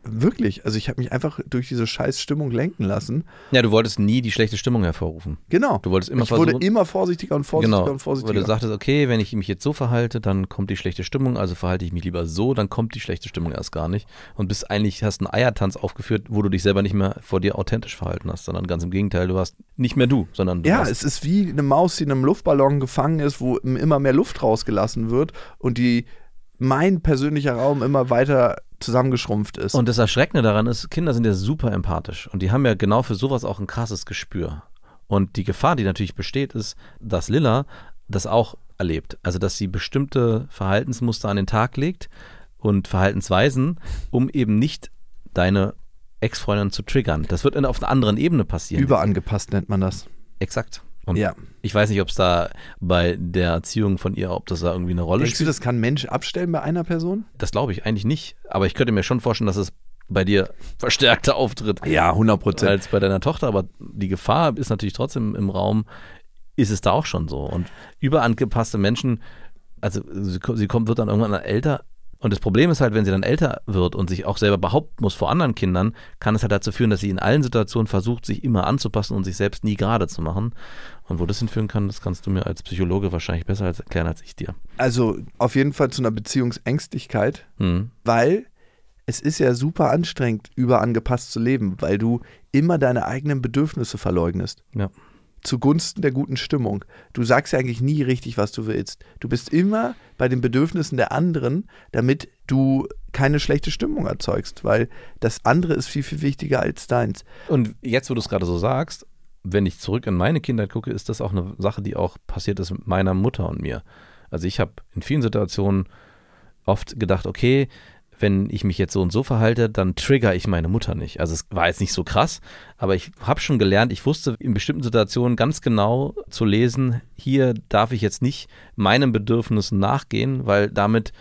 Wirklich. Also ich habe mich einfach durch diese scheiß Stimmung lenken lassen. Ja, du wolltest nie die schlechte Stimmung hervorrufen. Genau. Du wolltest immer ich wurde versuchen- immer vorsichtiger und vorsichtiger genau, und weil vorsichtiger. du sagtest, okay, wenn ich mich jetzt so verhalte, dann kommt die schlechte Stimmung, also verhalte ich mich lieber so, dann kommt die schlechte Stimmung erst gar nicht. Und bist eigentlich, hast einen Eiertanz aufgeführt, wo du dich selber nicht mehr vor dir authentisch verhalten hast, sondern ganz im Gegenteil, du warst nicht mehr du, sondern du Ja, es ist wie eine Maus, die in einem Luftballon gefangen ist, wo immer mehr Luft rausgelassen wird und die mein persönlicher Raum immer weiter zusammengeschrumpft ist. Und das Erschreckende daran ist, Kinder sind ja super empathisch und die haben ja genau für sowas auch ein krasses Gespür. Und die Gefahr, die natürlich besteht, ist, dass Lilla das auch erlebt. Also, dass sie bestimmte Verhaltensmuster an den Tag legt und Verhaltensweisen, um eben nicht deine Ex-Freundin zu triggern. Das wird in- auf einer anderen Ebene passieren. Überangepasst nennt man das. Exakt. Und Ja. ich weiß nicht, ob es da bei der Erziehung von ihr, ob das da irgendwie eine Rolle Denkst du, spielt. das kann ein Mensch abstellen bei einer Person? Das glaube ich eigentlich nicht. Aber ich könnte mir schon vorstellen, dass es bei dir verstärkter auftritt. Ja, 100 Prozent. als bei deiner Tochter, aber die Gefahr ist natürlich trotzdem im Raum, ist es da auch schon so. Und überangepasste Menschen, also sie, sie kommt, wird dann irgendwann älter, Und das Problem ist halt, wenn sie dann älter wird und sich auch selber behaupten muss vor anderen Kindern, kann es halt dazu führen, dass sie in allen Situationen versucht, sich immer anzupassen und sich selbst nie gerade zu machen. Und wo das hinführen kann, das kannst du mir als Psychologe wahrscheinlich besser erklären als ich dir. Also auf jeden Fall zu einer Beziehungsängstlichkeit, Mhm. weil es ist ja super anstrengend, überangepasst zu leben, weil du immer deine eigenen Bedürfnisse verleugnest. Ja. Zugunsten der guten Stimmung. Du sagst ja eigentlich nie richtig, was du willst. Du bist immer bei den Bedürfnissen der anderen, damit du keine schlechte Stimmung erzeugst, weil das andere ist viel, viel wichtiger als deins. Und jetzt, wo du es gerade so sagst, wenn ich zurück in meine Kindheit gucke, ist das auch eine Sache, die auch passiert ist mit meiner Mutter und mir. Also ich habe in vielen Situationen oft gedacht, okay, wenn ich mich jetzt so und so verhalte, dann trigger ich meine Mutter nicht. Also es war jetzt nicht so krass, aber ich habe schon gelernt, ich wusste in bestimmten Situationen ganz genau zu lesen, hier darf ich jetzt nicht meinen Bedürfnissen nachgehen, weil damit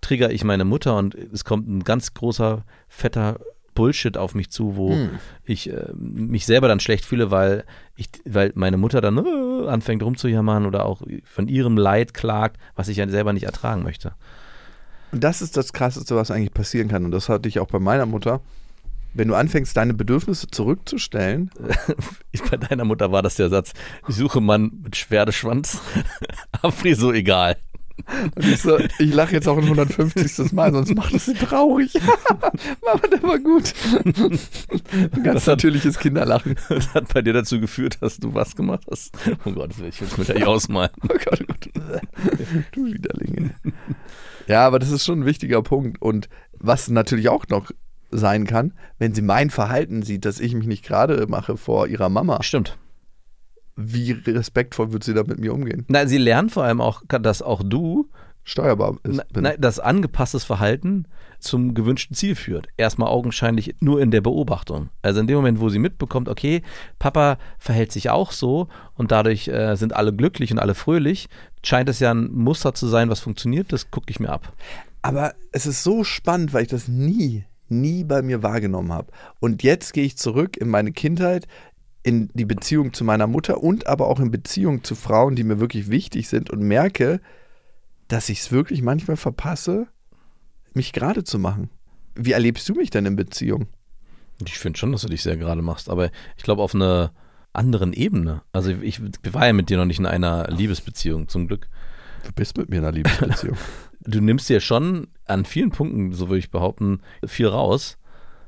trigger ich meine Mutter und es kommt ein ganz großer, fetter Bullshit auf mich zu, wo ich äh, mich selber dann schlecht fühle, weil ich, weil meine Mutter dann äh, anfängt rumzujammern oder auch von ihrem Leid klagt, was ich ja selber nicht ertragen möchte. Und das ist das Krasseste, was eigentlich passieren kann. Und das hatte ich auch bei meiner Mutter. Wenn du anfängst, deine Bedürfnisse zurückzustellen, bei deiner Mutter war das der Satz, ich suche Mann mit Schwerdeschwanz, Afri so egal. Und ich, so, ich lache jetzt auch ein 150. Mal, sonst macht es sie traurig. Mama, der war gut. Ein ganz natürliches Kinderlachen. Das hat bei dir dazu geführt, dass du was gemacht hast. Oh Gott, das will ich jetzt mit der ausmalen. Oh Gott, oh Gott. Du Widerlinge. Ja, aber das ist schon ein wichtiger Punkt. Und was natürlich auch noch sein kann, wenn sie mein Verhalten sieht, dass ich mich nicht gerade mache vor ihrer Mama, Stimmt. Wie respektvoll wird sie da mit mir umgehen? Na, sie lernen vor allem auch, dass auch du Steuerbar ist, Na, dass angepasstes Verhalten zum gewünschten Ziel führt. Erstmal augenscheinlich nur in der Beobachtung. Also in dem Moment, wo sie mitbekommt, okay, Papa verhält sich auch so und dadurch äh, sind alle glücklich und alle fröhlich, scheint es ja ein Muster zu sein, was funktioniert, das gucke ich mir ab. Aber es ist so spannend, weil ich das nie, nie bei mir wahrgenommen habe. Und jetzt gehe ich zurück in meine Kindheit, in die Beziehung zu meiner Mutter und aber auch in Beziehung zu Frauen, die mir wirklich wichtig sind und merke, dass ich es wirklich manchmal verpasse, mich gerade zu machen. Wie erlebst du mich denn in Beziehung? Ich finde schon, dass du dich sehr gerade machst, aber ich glaube auf einer anderen Ebene. Also ich war ja mit dir noch nicht in einer Liebesbeziehung, zum Glück. Du bist mit mir in einer Liebesbeziehung. Du nimmst dir schon an vielen Punkten, so würde ich behaupten, viel raus.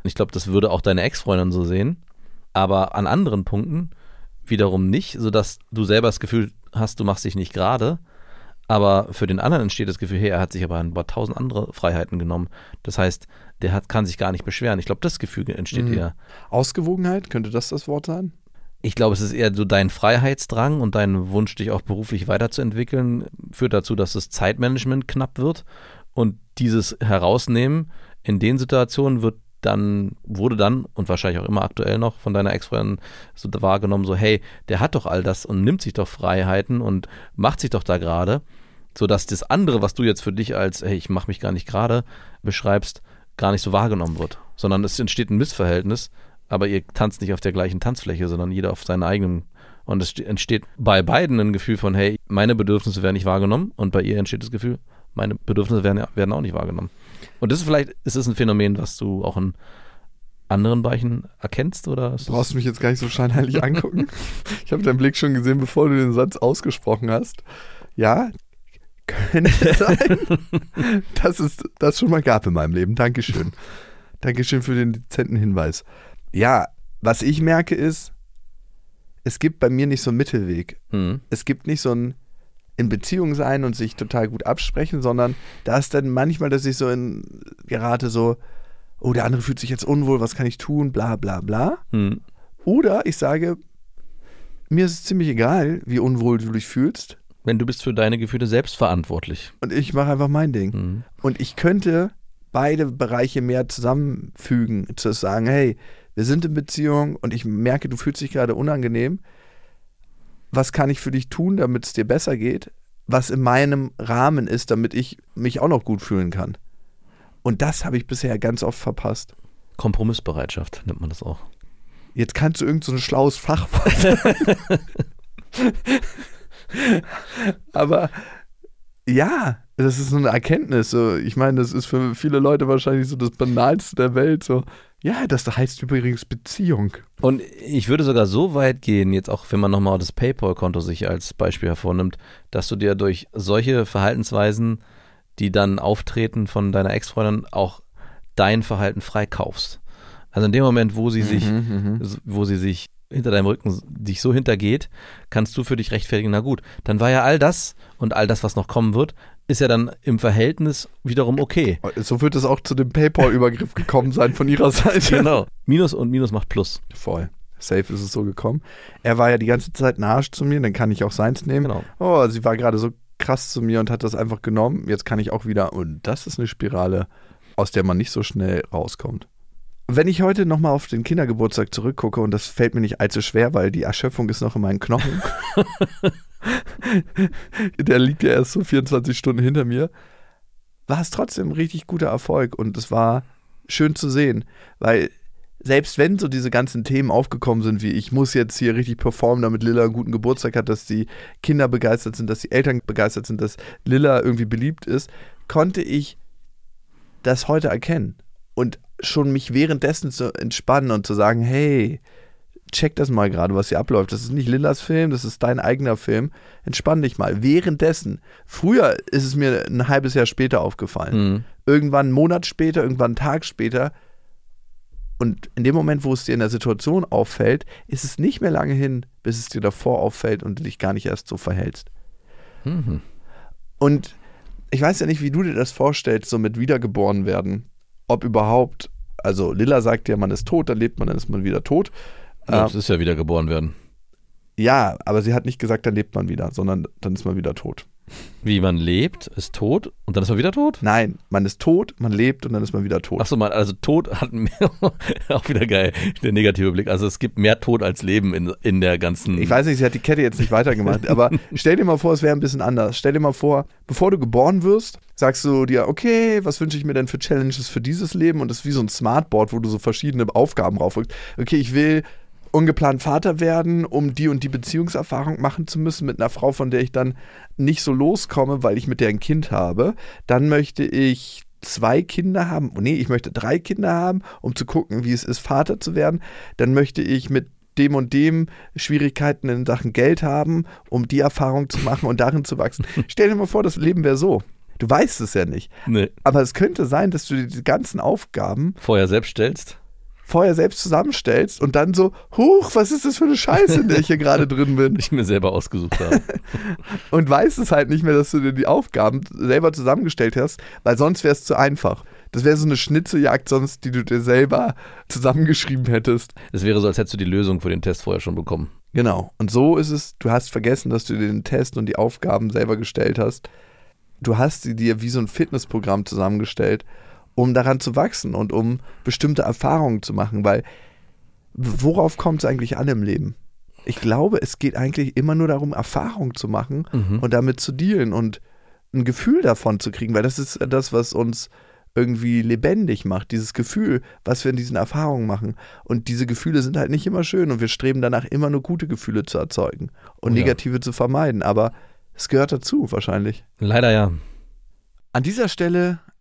Ich glaube, das würde auch deine Ex-Freundin so sehen. Aber an anderen Punkten wiederum nicht, sodass du selber das Gefühl hast, du machst dich nicht gerade. Aber für den anderen entsteht das Gefühl, hey, er hat sich aber ein paar tausend andere Freiheiten genommen. Das heißt, der hat, kann sich gar nicht beschweren. Ich glaube, das Gefühl entsteht Mhm. eher. Ausgewogenheit, könnte das das Wort sein? Ich glaube, es ist eher so dein Freiheitsdrang und dein Wunsch, dich auch beruflich weiterzuentwickeln, führt dazu, dass das Zeitmanagement knapp wird. Und dieses Herausnehmen in den Situationen wird dann, wurde dann und wahrscheinlich auch immer aktuell noch von deiner Ex-Freundin so wahrgenommen, so, hey, der hat doch all das und nimmt sich doch Freiheiten und macht sich doch da gerade, sodass das andere, was du jetzt für dich als, hey, ich mache mich gar nicht gerade, beschreibst, gar nicht so wahrgenommen wird. Sondern es entsteht ein Missverhältnis, aber ihr tanzt nicht auf der gleichen Tanzfläche, sondern jeder auf seinen eigenen. Und es ste- entsteht bei beiden ein Gefühl von, hey, meine Bedürfnisse werden nicht wahrgenommen und bei ihr entsteht das Gefühl, meine Bedürfnisse werden, werden auch nicht wahrgenommen. Und das ist vielleicht, ist es ein Phänomen, was du auch in anderen Bereichen erkennst oder? Du das- brauchst mich jetzt gar nicht so scheinheilig angucken. Ich habe deinen Blick schon gesehen, bevor du den Satz ausgesprochen hast. Ja, könnte sein. dass es das schon mal gab in meinem Leben. Dankeschön. Dankeschön für den dezenten Hinweis. Ja, was ich merke ist, es gibt bei mir nicht so einen Mittelweg. Hm. Es gibt nicht so ein in Beziehung sein und sich total gut absprechen, sondern da ist dann manchmal, dass ich so in gerate so, oh, der andere fühlt sich jetzt unwohl, was kann ich tun, bla bla bla. Hm. Oder ich sage, mir ist es ziemlich egal, wie unwohl du dich fühlst. Wenn du bist für deine Gefühle selbst verantwortlich. Und ich mache einfach mein Ding. Hm. Und ich könnte beide Bereiche mehr zusammenfügen, zu sagen, hey, wir sind in Beziehung und ich merke, du fühlst dich gerade unangenehm. Was kann ich für dich tun, damit es dir besser geht? Was in meinem Rahmen ist, damit ich mich auch noch gut fühlen kann. Und das habe ich bisher ganz oft verpasst. Kompromissbereitschaft nennt man das auch. Jetzt kannst du irgend so ein schlaues Fachwort. Aber ja, das ist so eine Erkenntnis. Ich meine, das ist für viele Leute wahrscheinlich so das Banalste der Welt. So, ja, das heißt übrigens Beziehung. Und ich würde sogar so weit gehen, jetzt auch wenn man nochmal das PayPal-Konto sich als Beispiel hervornimmt, dass du dir durch solche Verhaltensweisen, die dann auftreten von deiner Ex-Freundin, auch dein Verhalten freikaufst. Also in dem Moment, wo sie sich, wo sie sich hinter deinem Rücken dich so hintergeht, kannst du für dich rechtfertigen, na gut, dann war ja all das und all das, was noch kommen wird, ist ja dann im Verhältnis wiederum okay. So wird es auch zu dem PayPal-Übergriff gekommen sein von ihrer Seite. Genau. Minus und Minus macht Plus. Voll. Safe ist es so gekommen. Er war ja die ganze Zeit ein Arsch zu mir, dann kann ich auch seins nehmen. Genau. Oh, sie war gerade so krass zu mir und hat das einfach genommen. Jetzt kann ich auch wieder. Und das ist eine Spirale, aus der man nicht so schnell rauskommt. Wenn ich heute nochmal auf den Kindergeburtstag zurückgucke, und das fällt mir nicht allzu schwer, weil die Erschöpfung ist noch in meinen Knochen. Der liegt ja erst so 24 Stunden hinter mir. War es trotzdem ein richtig guter Erfolg und es war schön zu sehen, weil selbst wenn so diese ganzen Themen aufgekommen sind, wie ich muss jetzt hier richtig performen, damit Lilla einen guten Geburtstag hat, dass die Kinder begeistert sind, dass die Eltern begeistert sind, dass Lilla irgendwie beliebt ist, konnte ich das heute erkennen und schon mich währenddessen zu entspannen und zu sagen, hey, check das mal gerade, was hier abläuft. Das ist nicht Lillas Film, das ist dein eigener Film. Entspann dich mal. Währenddessen. Früher ist es mir ein halbes Jahr später aufgefallen. Mhm. Irgendwann einen Monat später, irgendwann einen Tag später. Und in dem Moment, wo es dir in der Situation auffällt, ist es nicht mehr lange hin, bis es dir davor auffällt und du dich gar nicht erst so verhältst. Mhm. Und ich weiß ja nicht, wie du dir das vorstellst, so mit Wiedergeboren werden. Ob überhaupt, also Lilla sagt ja, man ist tot, dann lebt man, dann ist man wieder tot. Ja, Ähm, das ist ja wieder geboren werden. Ja, aber sie hat nicht gesagt, dann lebt man wieder, sondern dann ist man wieder tot. Wie man lebt, ist tot und dann ist man wieder tot? Nein, man ist tot, man lebt und dann ist man wieder tot. Achso, man, also Tod hat mehr, auch wieder geil, der negative Blick. Also es gibt mehr Tod als Leben in, in der ganzen. Ich weiß nicht, sie hat die Kette jetzt nicht weitergemacht, aber stell dir mal vor, es wäre ein bisschen anders. Stell dir mal vor, bevor du geboren wirst, sagst du dir, okay, was wünsche ich mir denn für Challenges für dieses Leben? Und das ist wie so ein Smartboard, wo du so verschiedene Aufgaben raufrückst. Okay, ich will ungeplant Vater werden, um die und die Beziehungserfahrung machen zu müssen mit einer Frau, von der ich dann nicht so loskomme, weil ich mit der ein Kind habe. Dann möchte ich zwei Kinder haben. Nee, ich möchte drei Kinder haben, um zu gucken, wie es ist, Vater zu werden. Dann möchte ich mit dem und dem Schwierigkeiten in Sachen Geld haben, um die Erfahrung zu machen und darin zu wachsen. Stell dir mal vor, das Leben wäre so. Du weißt es ja nicht. nee, Aber es könnte sein, dass du dir die ganzen Aufgaben vorher selbst stellst. Vorher selbst zusammenstellst und dann so, huch, was ist das für eine Scheiße, in der ich hier gerade drin bin? ich mir selber ausgesucht habe. Und weißt es halt nicht mehr, dass du dir die Aufgaben selber zusammengestellt hast, weil sonst wäre es zu einfach. Das wäre so eine Schnitzeljagd sonst, die du dir selber zusammengeschrieben hättest. Es wäre so, als hättest du die Lösung für den Test vorher schon bekommen. Genau. Und so ist es, du hast vergessen, dass du dir den Test und die Aufgaben selber gestellt hast. Du hast sie dir wie so ein Fitnessprogramm zusammengestellt, um daran zu wachsen und um bestimmte Erfahrungen zu machen, weil worauf kommt es eigentlich an im Leben? Ich glaube, es geht eigentlich immer nur darum, Erfahrungen zu machen und damit zu dealen und ein Gefühl davon zu kriegen, weil das ist das, was uns irgendwie lebendig macht, dieses Gefühl, was wir in diesen Erfahrungen machen. Und diese Gefühle sind halt nicht immer schön und wir streben danach immer nur gute Gefühle zu erzeugen und Oh ja. negative zu vermeiden. Aber es gehört dazu, wahrscheinlich. Leider ja. An dieser Stelle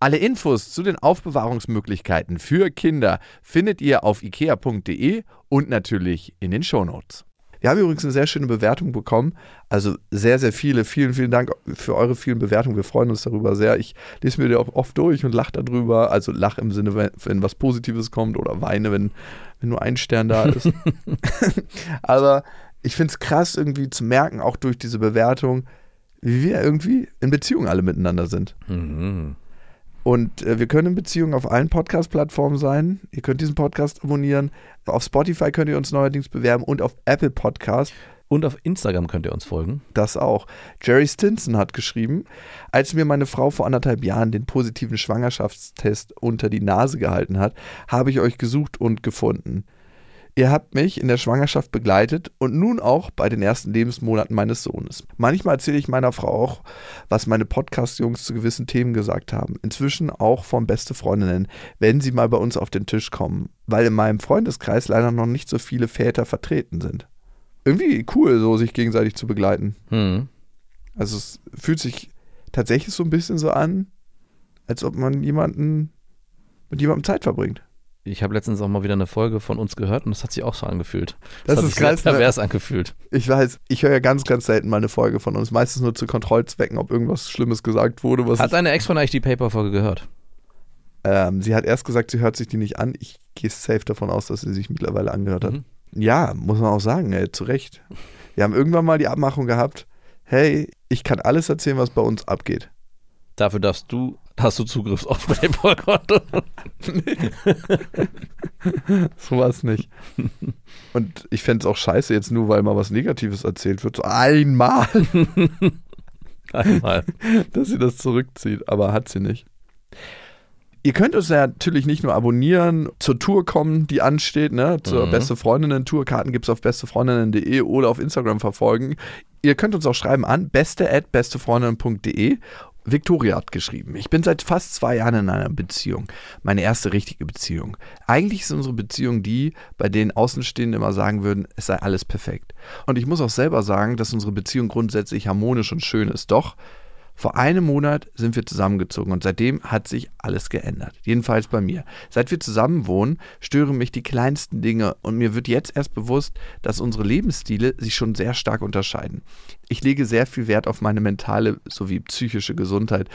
Alle Infos zu den Aufbewahrungsmöglichkeiten für Kinder findet ihr auf ikea.de und natürlich in den Shownotes. Wir haben übrigens eine sehr schöne Bewertung bekommen. Also sehr, sehr viele. Vielen, vielen Dank für eure vielen Bewertungen. Wir freuen uns darüber sehr. Ich lese mir die auch oft durch und lache darüber. Also lach im Sinne, wenn, wenn was Positives kommt oder weine, wenn, wenn nur ein Stern da ist. Aber ich finde es krass irgendwie zu merken, auch durch diese Bewertung, wie wir irgendwie in Beziehung alle miteinander sind. Mhm. Und äh, wir können in Beziehung auf allen Podcast-Plattformen sein. Ihr könnt diesen Podcast abonnieren. Auf Spotify könnt ihr uns neuerdings bewerben und auf Apple Podcast. Und auf Instagram könnt ihr uns folgen. Das auch. Jerry Stinson hat geschrieben, als mir meine Frau vor anderthalb Jahren den positiven Schwangerschaftstest unter die Nase gehalten hat, habe ich euch gesucht und gefunden. Ihr habt mich in der Schwangerschaft begleitet und nun auch bei den ersten Lebensmonaten meines Sohnes. Manchmal erzähle ich meiner Frau auch, was meine Podcast-Jungs zu gewissen Themen gesagt haben. Inzwischen auch von beste Freundinnen, wenn sie mal bei uns auf den Tisch kommen, weil in meinem Freundeskreis leider noch nicht so viele Väter vertreten sind. Irgendwie cool, so sich gegenseitig zu begleiten. Mhm. Also es fühlt sich tatsächlich so ein bisschen so an, als ob man jemanden mit jemandem Zeit verbringt. Ich habe letztens auch mal wieder eine Folge von uns gehört und das hat sich auch so angefühlt. Das hat ist krass, ne? pervers angefühlt. Ich weiß, ich höre ja ganz, ganz selten mal eine Folge von uns. Meistens nur zu Kontrollzwecken, ob irgendwas Schlimmes gesagt wurde. Was Hat deine Ex von eigentlich die Paper-Folge gehört? ähm, sie hat erst gesagt, sie hört sich die nicht an. Ich gehe safe davon aus, dass sie sich mittlerweile angehört hat. Mhm. Ja, muss man auch sagen, ey, zu Recht. Wir haben irgendwann mal die Abmachung gehabt, hey, ich kann alles erzählen, was bei uns abgeht. Dafür darfst du, hast du Zugriff auf PayPal-Konto. So war es nicht. Und ich fände es auch scheiße, jetzt nur weil mal was Negatives erzählt wird, so einmal, Einmal. dass sie das zurückzieht. Aber hat sie nicht. Ihr könnt uns ja natürlich nicht nur abonnieren, zur Tour kommen, die ansteht, ne? Zur Mhm. Beste Freundinnen-Tour. Karten gibt es auf bestefreundinnen.de oder auf Instagram verfolgen. Ihr könnt uns auch schreiben an beste at bestefreundinnen.de. Victoria hat geschrieben, ich bin seit fast zwei Jahren in einer Beziehung. Meine erste richtige Beziehung. Eigentlich ist unsere Beziehung die, bei denen Außenstehende immer sagen würden, es sei alles perfekt. Und ich muss auch selber sagen, dass unsere Beziehung grundsätzlich harmonisch und schön ist. Doch vor einem Monat sind wir zusammengezogen und seitdem hat sich alles geändert. Jedenfalls bei mir. Seit wir zusammen wohnen, stören mich die kleinsten Dinge und mir wird jetzt erst bewusst, dass unsere Lebensstile sich schon sehr stark unterscheiden. Ich lege sehr viel Wert auf meine mentale sowie psychische Gesundheit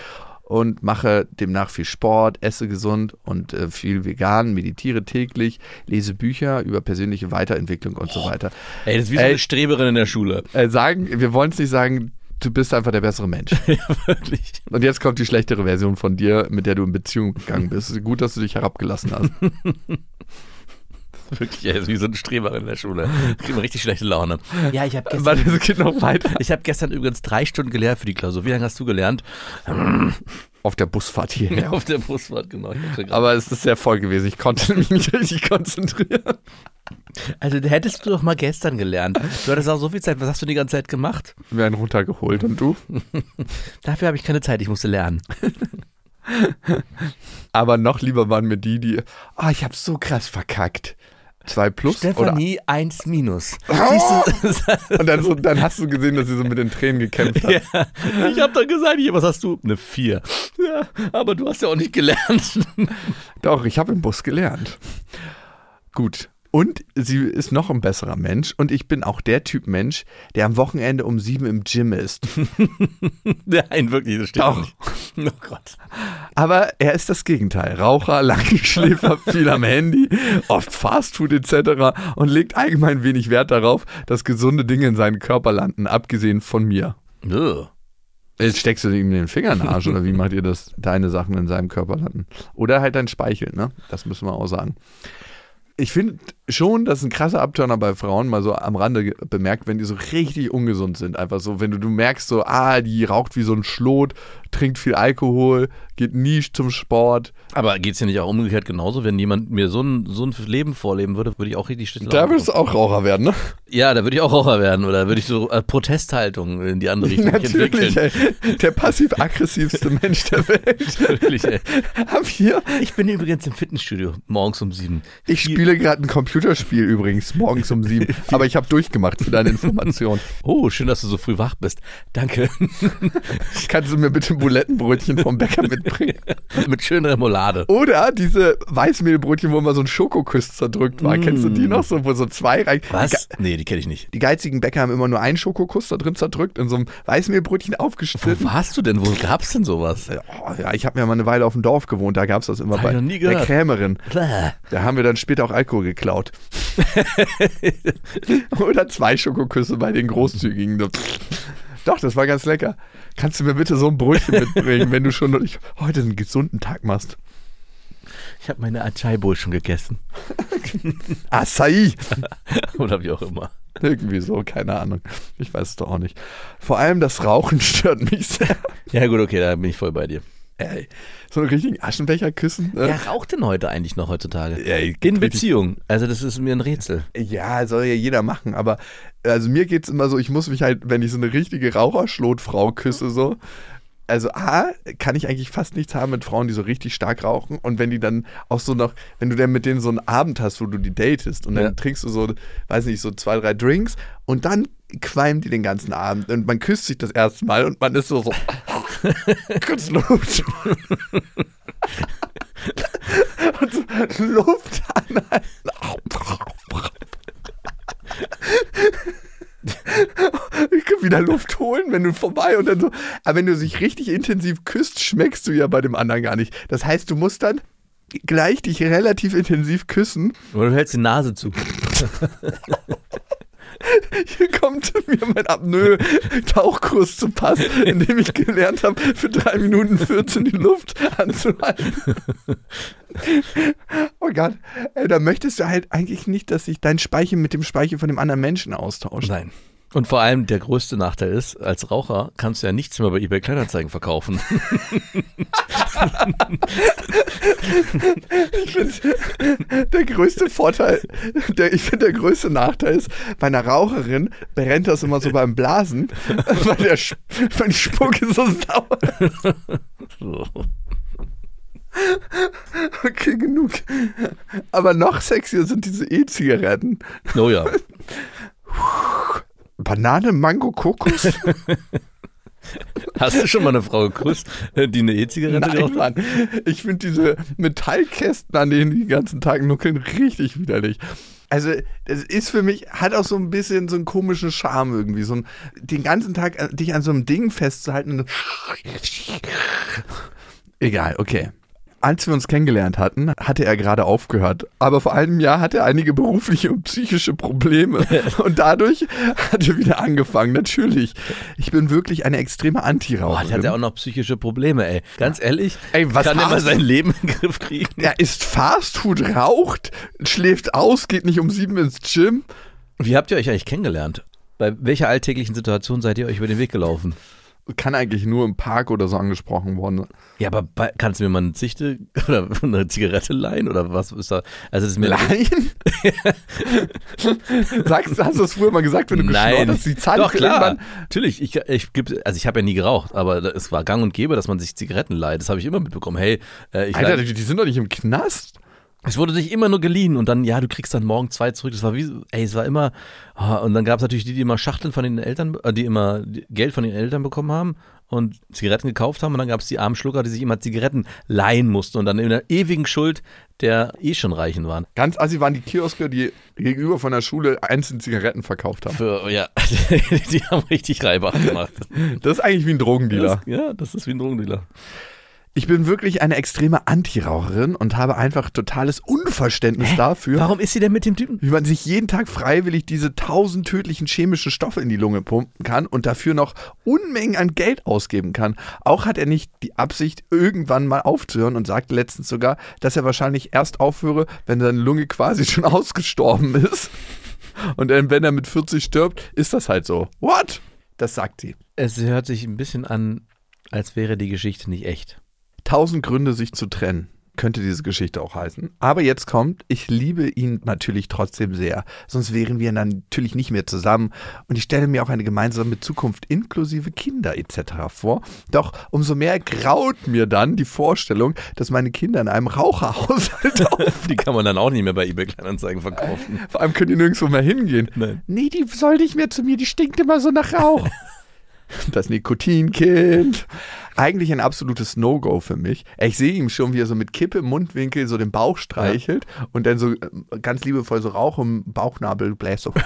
und mache demnach viel Sport, esse gesund und äh, viel vegan, meditiere täglich, lese Bücher über persönliche Weiterentwicklung und so weiter. Ey, das ist wie so eine Streberin in der Schule. Äh, sagen, wir wollen es nicht sagen, du bist einfach der bessere Mensch. Wirklich. Und jetzt kommt die schlechtere Version von dir, mit der du in Beziehung gegangen bist. Gut, dass du dich herabgelassen hast. Wirklich, ey, das ist wie so eine Streberin in der Schule. Kriegt man richtig schlechte Laune. Ja, ich habe Warte, es geht noch weiter. ich habe gestern übrigens drei Stunden gelernt für die Klausur. Wie lange hast du gelernt? Auf der Busfahrt hierher. Auf der Busfahrt, genau. Ja Aber es ist sehr voll gewesen. Ich konnte mich nicht richtig konzentrieren. also hättest du doch mal gestern gelernt. Du hattest auch so viel Zeit. Was hast du die ganze Zeit gemacht? Wir einen runtergeholt und du? Dafür habe ich keine Zeit. Ich musste lernen. Aber noch lieber waren mir die, die, ah, ich habe so krass verkackt. Zwei plus Stefanie 1 minus. oder Siehst du? und dann, so, dann hast du gesehen, dass sie so mit den Tränen gekämpft hat. Ja, ich habe doch gesagt, hier, was hast du? Eine 4. Ja, aber du hast ja auch nicht gelernt. Doch, ich habe im Bus gelernt. Gut. Und sie ist noch ein besserer Mensch und ich bin auch der Typ Mensch, der am Wochenende um sieben im Gym ist. Nein, wirklich, das stimmt Doch. nicht. Oh Gott. Aber er ist das Gegenteil. Raucher, Langschläfer, viel am Handy, oft Fastfood etc. und legt allgemein wenig Wert darauf, dass gesunde Dinge in seinen Körper landen, abgesehen von mir. Ugh. Jetzt steckst du ihm den Finger in den Arsch oder wie macht ihr das, deine Sachen in seinem Körper landen? Oder halt dein Speichel, ne? Das müssen wir auch sagen. Ich finde schon, dass ein krasser Abturner bei Frauen mal so am Rande bemerkt, wenn die so richtig ungesund sind. Einfach so, wenn du, du merkst so, ah, die raucht wie so ein Schlot, trinkt viel Alkohol, geht nie zum Sport. Aber geht es ja nicht auch umgekehrt genauso? Wenn jemand mir so ein, so ein Leben vorleben würde, würde ich auch richtig schlecht Da würdest du auch Raucher werden, ne? Ja, da würde ich auch Raucher werden oder würde ich so äh, Protesthaltung in die andere Richtung Natürlich, entwickeln. ey. Der passiv-aggressivste Mensch der Welt. Wirklich, ey. Haben wir. Ich bin übrigens im Fitnessstudio morgens um sieben. Ich spiele gerade ein Computerspiel übrigens, morgens um sieben. Aber ich habe durchgemacht für deine Information. Oh, schön, dass du so früh wach bist. Danke. Kannst du mir bitte Bulettenbrötchen vom Bäcker mitbringen. Mit schönen Remoulade. Oder diese Weißmehlbrötchen, wo immer so ein Schokokuss zerdrückt war. Kennst du die noch? So, wo so zwei rein. Die, Was? ge- Nee, die kenne ich nicht. die geizigen Bäcker haben immer nur einen Schokokuss da drin zerdrückt, in so einem Weißmehlbrötchen Wo aufgeschnitten. warst du denn? Wo gab's denn sowas? Oh, ja, ich habe ja mal eine Weile auf dem Dorf gewohnt, da gab es das immer hab bei noch nie der. Krämerin. Bäh. Da haben wir dann später auch Alkohol geklaut. Oder zwei Schokoküsse bei den Großzügigen. Doch, das war ganz lecker. Kannst du mir bitte so ein Brötchen mitbringen, wenn du schon ich, heute einen gesunden Tag machst? Ich habe meine Acai Bowl schon gegessen. Acai! Oder wie auch immer. Irgendwie so, keine Ahnung. Ich weiß es doch auch nicht. Vor allem das Rauchen stört mich sehr. Ja, gut, okay, da bin ich voll bei dir. Ey, so einen richtigen Aschenbecher küssen. äh, Wer raucht denn heute eigentlich noch heutzutage? Ja, In Beziehung. Also, das ist mir ein Rätsel. Ja, soll ja jeder machen, aber also mir geht es immer so, ich muss mich halt, wenn ich so eine richtige Raucherschlotfrau küsse, so. Also A, kann ich eigentlich fast nichts haben mit Frauen, die so richtig stark rauchen. Und wenn die dann auch so noch, wenn du dann mit denen so einen Abend hast, wo du die datest und dann Ja. trinkst du so, weiß nicht, so zwei, drei Drinks und dann qualmt die den ganzen Abend und man küsst sich das erste Mal und man ist so, so kurz Luft. und so Luft anhalten. Ich kann wieder Luft holen, wenn du vorbei und dann so. Aber wenn du sich richtig intensiv küsst, schmeckst du ja bei dem anderen gar nicht. Das heißt, du musst dann gleich dich relativ intensiv küssen. Oder du hältst die Nase zu. Hier kommt mir mein Apnoe-Tauchkurs zu Pass, in dem ich gelernt habe, für drei Minuten 14 die Luft anzuhalten. Oh Gott, Ey, da möchtest du halt eigentlich nicht, dass sich dein Speichel mit dem Speichel von dem anderen Menschen austauscht. Nein. Und vor allem der größte Nachteil ist, als Raucher kannst du ja nichts mehr bei eBay Kleinanzeigen verkaufen. Ich finde, der größte Vorteil, der, ich finde, der größte Nachteil ist, bei einer Raucherin brennt das immer so beim Blasen, weil, der, weil die Spucke so sauer So. Okay, genug. Aber noch sexier sind diese E-Zigaretten. Oh ja. Banane, Mango, Kokos? Hast du schon mal eine Frau geküsst, die eine E-Zigarette Nein? Mann. Ich finde diese Metallkästen, an denen die den ganzen Tag nuckeln, richtig widerlich. Also, das ist für mich, hat auch so ein bisschen so einen komischen Charme irgendwie. So ein, den ganzen Tag äh, dich an so einem Ding festzuhalten. und- Egal, okay. Als wir uns kennengelernt hatten, hatte er gerade aufgehört. Aber vor einem Jahr hatte er einige berufliche und psychische Probleme. Und dadurch hat er wieder angefangen. Natürlich. Ich bin wirklich eine extreme Anti-Raucherin. der hat ja auch noch psychische Probleme, ey. Ganz ehrlich, Ey, was kann der mal sein? Leben in den Griff kriegen? Er isst Fastfood, raucht, schläft aus, geht nicht um sieben ins Gym. Wie habt ihr euch eigentlich kennengelernt? Bei welcher alltäglichen Situation seid ihr euch über den Weg gelaufen? Kann eigentlich nur im Park oder so angesprochen worden. Ja, aber bei, kannst du mir mal eine Zichte oder eine Zigarette leihen oder was ist da? Also das ist mir Nein? Sagst hast du es früher mal gesagt, wenn du Nein, hast? Die Zahl doch klar. Natürlich, ich, ich also ich habe ja nie geraucht, aber es war Gang und Gäbe, dass man sich Zigaretten leiht. Das habe ich immer mitbekommen. Hey, äh, ich Alter, die, die sind doch nicht im Knast. Es wurde sich immer nur geliehen und dann ja, du kriegst dann morgen zwei zurück. Das war wie, ey, es war immer ah, und dann gab es natürlich die, die immer Schachteln von den Eltern, äh, die immer Geld von den Eltern bekommen haben und Zigaretten gekauft haben und dann gab es die armen Schlucker, die sich immer Zigaretten leihen mussten und dann in einer ewigen Schuld der eh schon Reichen waren. Ganz assi waren die Kioske, die gegenüber von der Schule einzelne Zigaretten verkauft haben. Für, ja, die haben richtig Reibach gemacht. Das ist eigentlich wie ein Drogendealer. Das, ja, das ist wie ein Drogendealer. Ich bin wirklich eine extreme Anti-Raucherin und habe einfach totales Unverständnis dafür. Warum ist sie denn mit dem Typen? wie man sich jeden Tag freiwillig diese tausend tödlichen chemischen Stoffe in die Lunge pumpen kann und dafür noch Unmengen an Geld ausgeben kann. Auch hat er nicht die Absicht, irgendwann mal aufzuhören und sagte letztens sogar, dass er wahrscheinlich erst aufhöre, wenn seine Lunge quasi schon ausgestorben ist. Und wenn er mit 40 stirbt, ist das halt so. What? Das sagt sie. Es hört sich ein bisschen an, als wäre die Geschichte nicht echt. Tausend Gründe, sich zu trennen. Könnte diese Geschichte auch heißen. Aber jetzt kommt, ich liebe ihn natürlich trotzdem sehr. Sonst wären wir dann natürlich nicht mehr zusammen. Und ich stelle mir auch eine gemeinsame Zukunft inklusive Kinder etc. vor. Doch umso mehr graut mir dann die Vorstellung, dass meine Kinder in einem Raucherhaushalt auf. Die kann man dann auch nicht mehr bei eBay Kleinanzeigen verkaufen. Vor allem können die nirgendwo mehr hingehen. Nein. Nee, die soll nicht mehr zu mir, die stinkt immer so nach Rauch. Das Nikotinkind. Eigentlich ein absolutes No-Go für mich. Ich sehe ihn schon, wie er so mit Kippe im Mundwinkel so den Bauch streichelt und dann so äh, ganz liebevoll so Rauch im Bauchnabel bläst. So.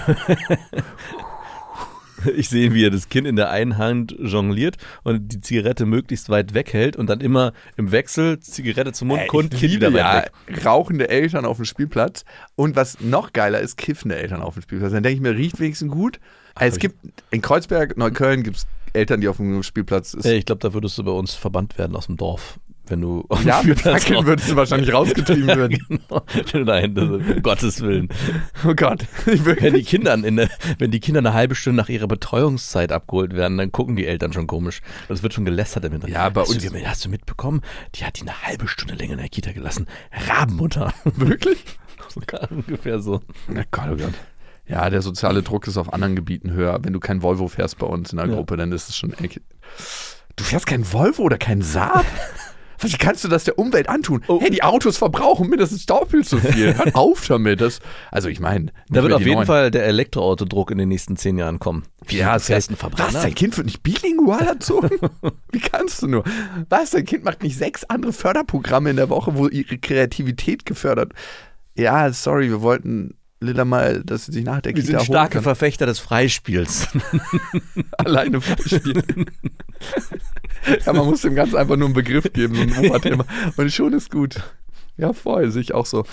Ich sehe, wie er das Kind in der einen Hand jongliert und die Zigarette möglichst weit weghält und dann immer im Wechsel Zigarette zum Mund, Kind liebe wieder weit ja weg. rauchende Eltern auf dem Spielplatz. Und was noch geiler ist, kiffende Eltern auf dem Spielplatz. Dann denke ich mir, riecht wenigstens gut. Also es gibt in Kreuzberg, Neukölln gibt es Eltern, die auf dem Spielplatz ist. Ey, Ich glaube, da würdest du bei uns verbannt werden aus dem Dorf, wenn du auf ja, dem mit Spielplatz Fackeln würdest du wahrscheinlich rausgetrieben werden. Genau. Nein, das, um Gottes Willen. Oh Gott. Wenn die Kinder in der, wenn die Kinder eine halbe Stunde nach ihrer Betreuungszeit abgeholt werden, dann gucken die Eltern schon komisch. Das wird schon gelästert damit. Ja, bei hast uns- Du, hast du mitbekommen? Die hat die eine halbe Stunde länger in der Kita gelassen. Rabenmutter. Wirklich? Ungefähr so. Na Gott, oh Gott. Ja, der soziale Druck ist auf anderen Gebieten höher. Wenn du kein Volvo fährst bei uns in der Ja. Gruppe, dann ist es schon. echt- Du fährst kein Volvo oder kein Saab? Wie kannst du das der Umwelt antun? Oh. Hey, die Autos verbrauchen mindestens doppelt so viel. Hör auf damit. Das, also ich meine, Da wird auf jeden Fall der Elektroautodruck in den nächsten zehn Jahren kommen. Wie Ja, fährst heißt, was, dein Kind wird nicht bilingual erzogen? Wie kannst du nur? Was, dein Kind macht nicht sechs andere Förderprogramme in der Woche, wo ihre Kreativität gefördert Ja, sorry, wir wollten Lilla mal, dass sie sich nach der Wir Kita sind starke Verfechter des Freispiels. alleine vorspielen. ja, man muss dem Ganzen einfach nur einen Begriff geben, so ein Oberthema. Und schon ist gut. Ja, voll, sehe ich auch so.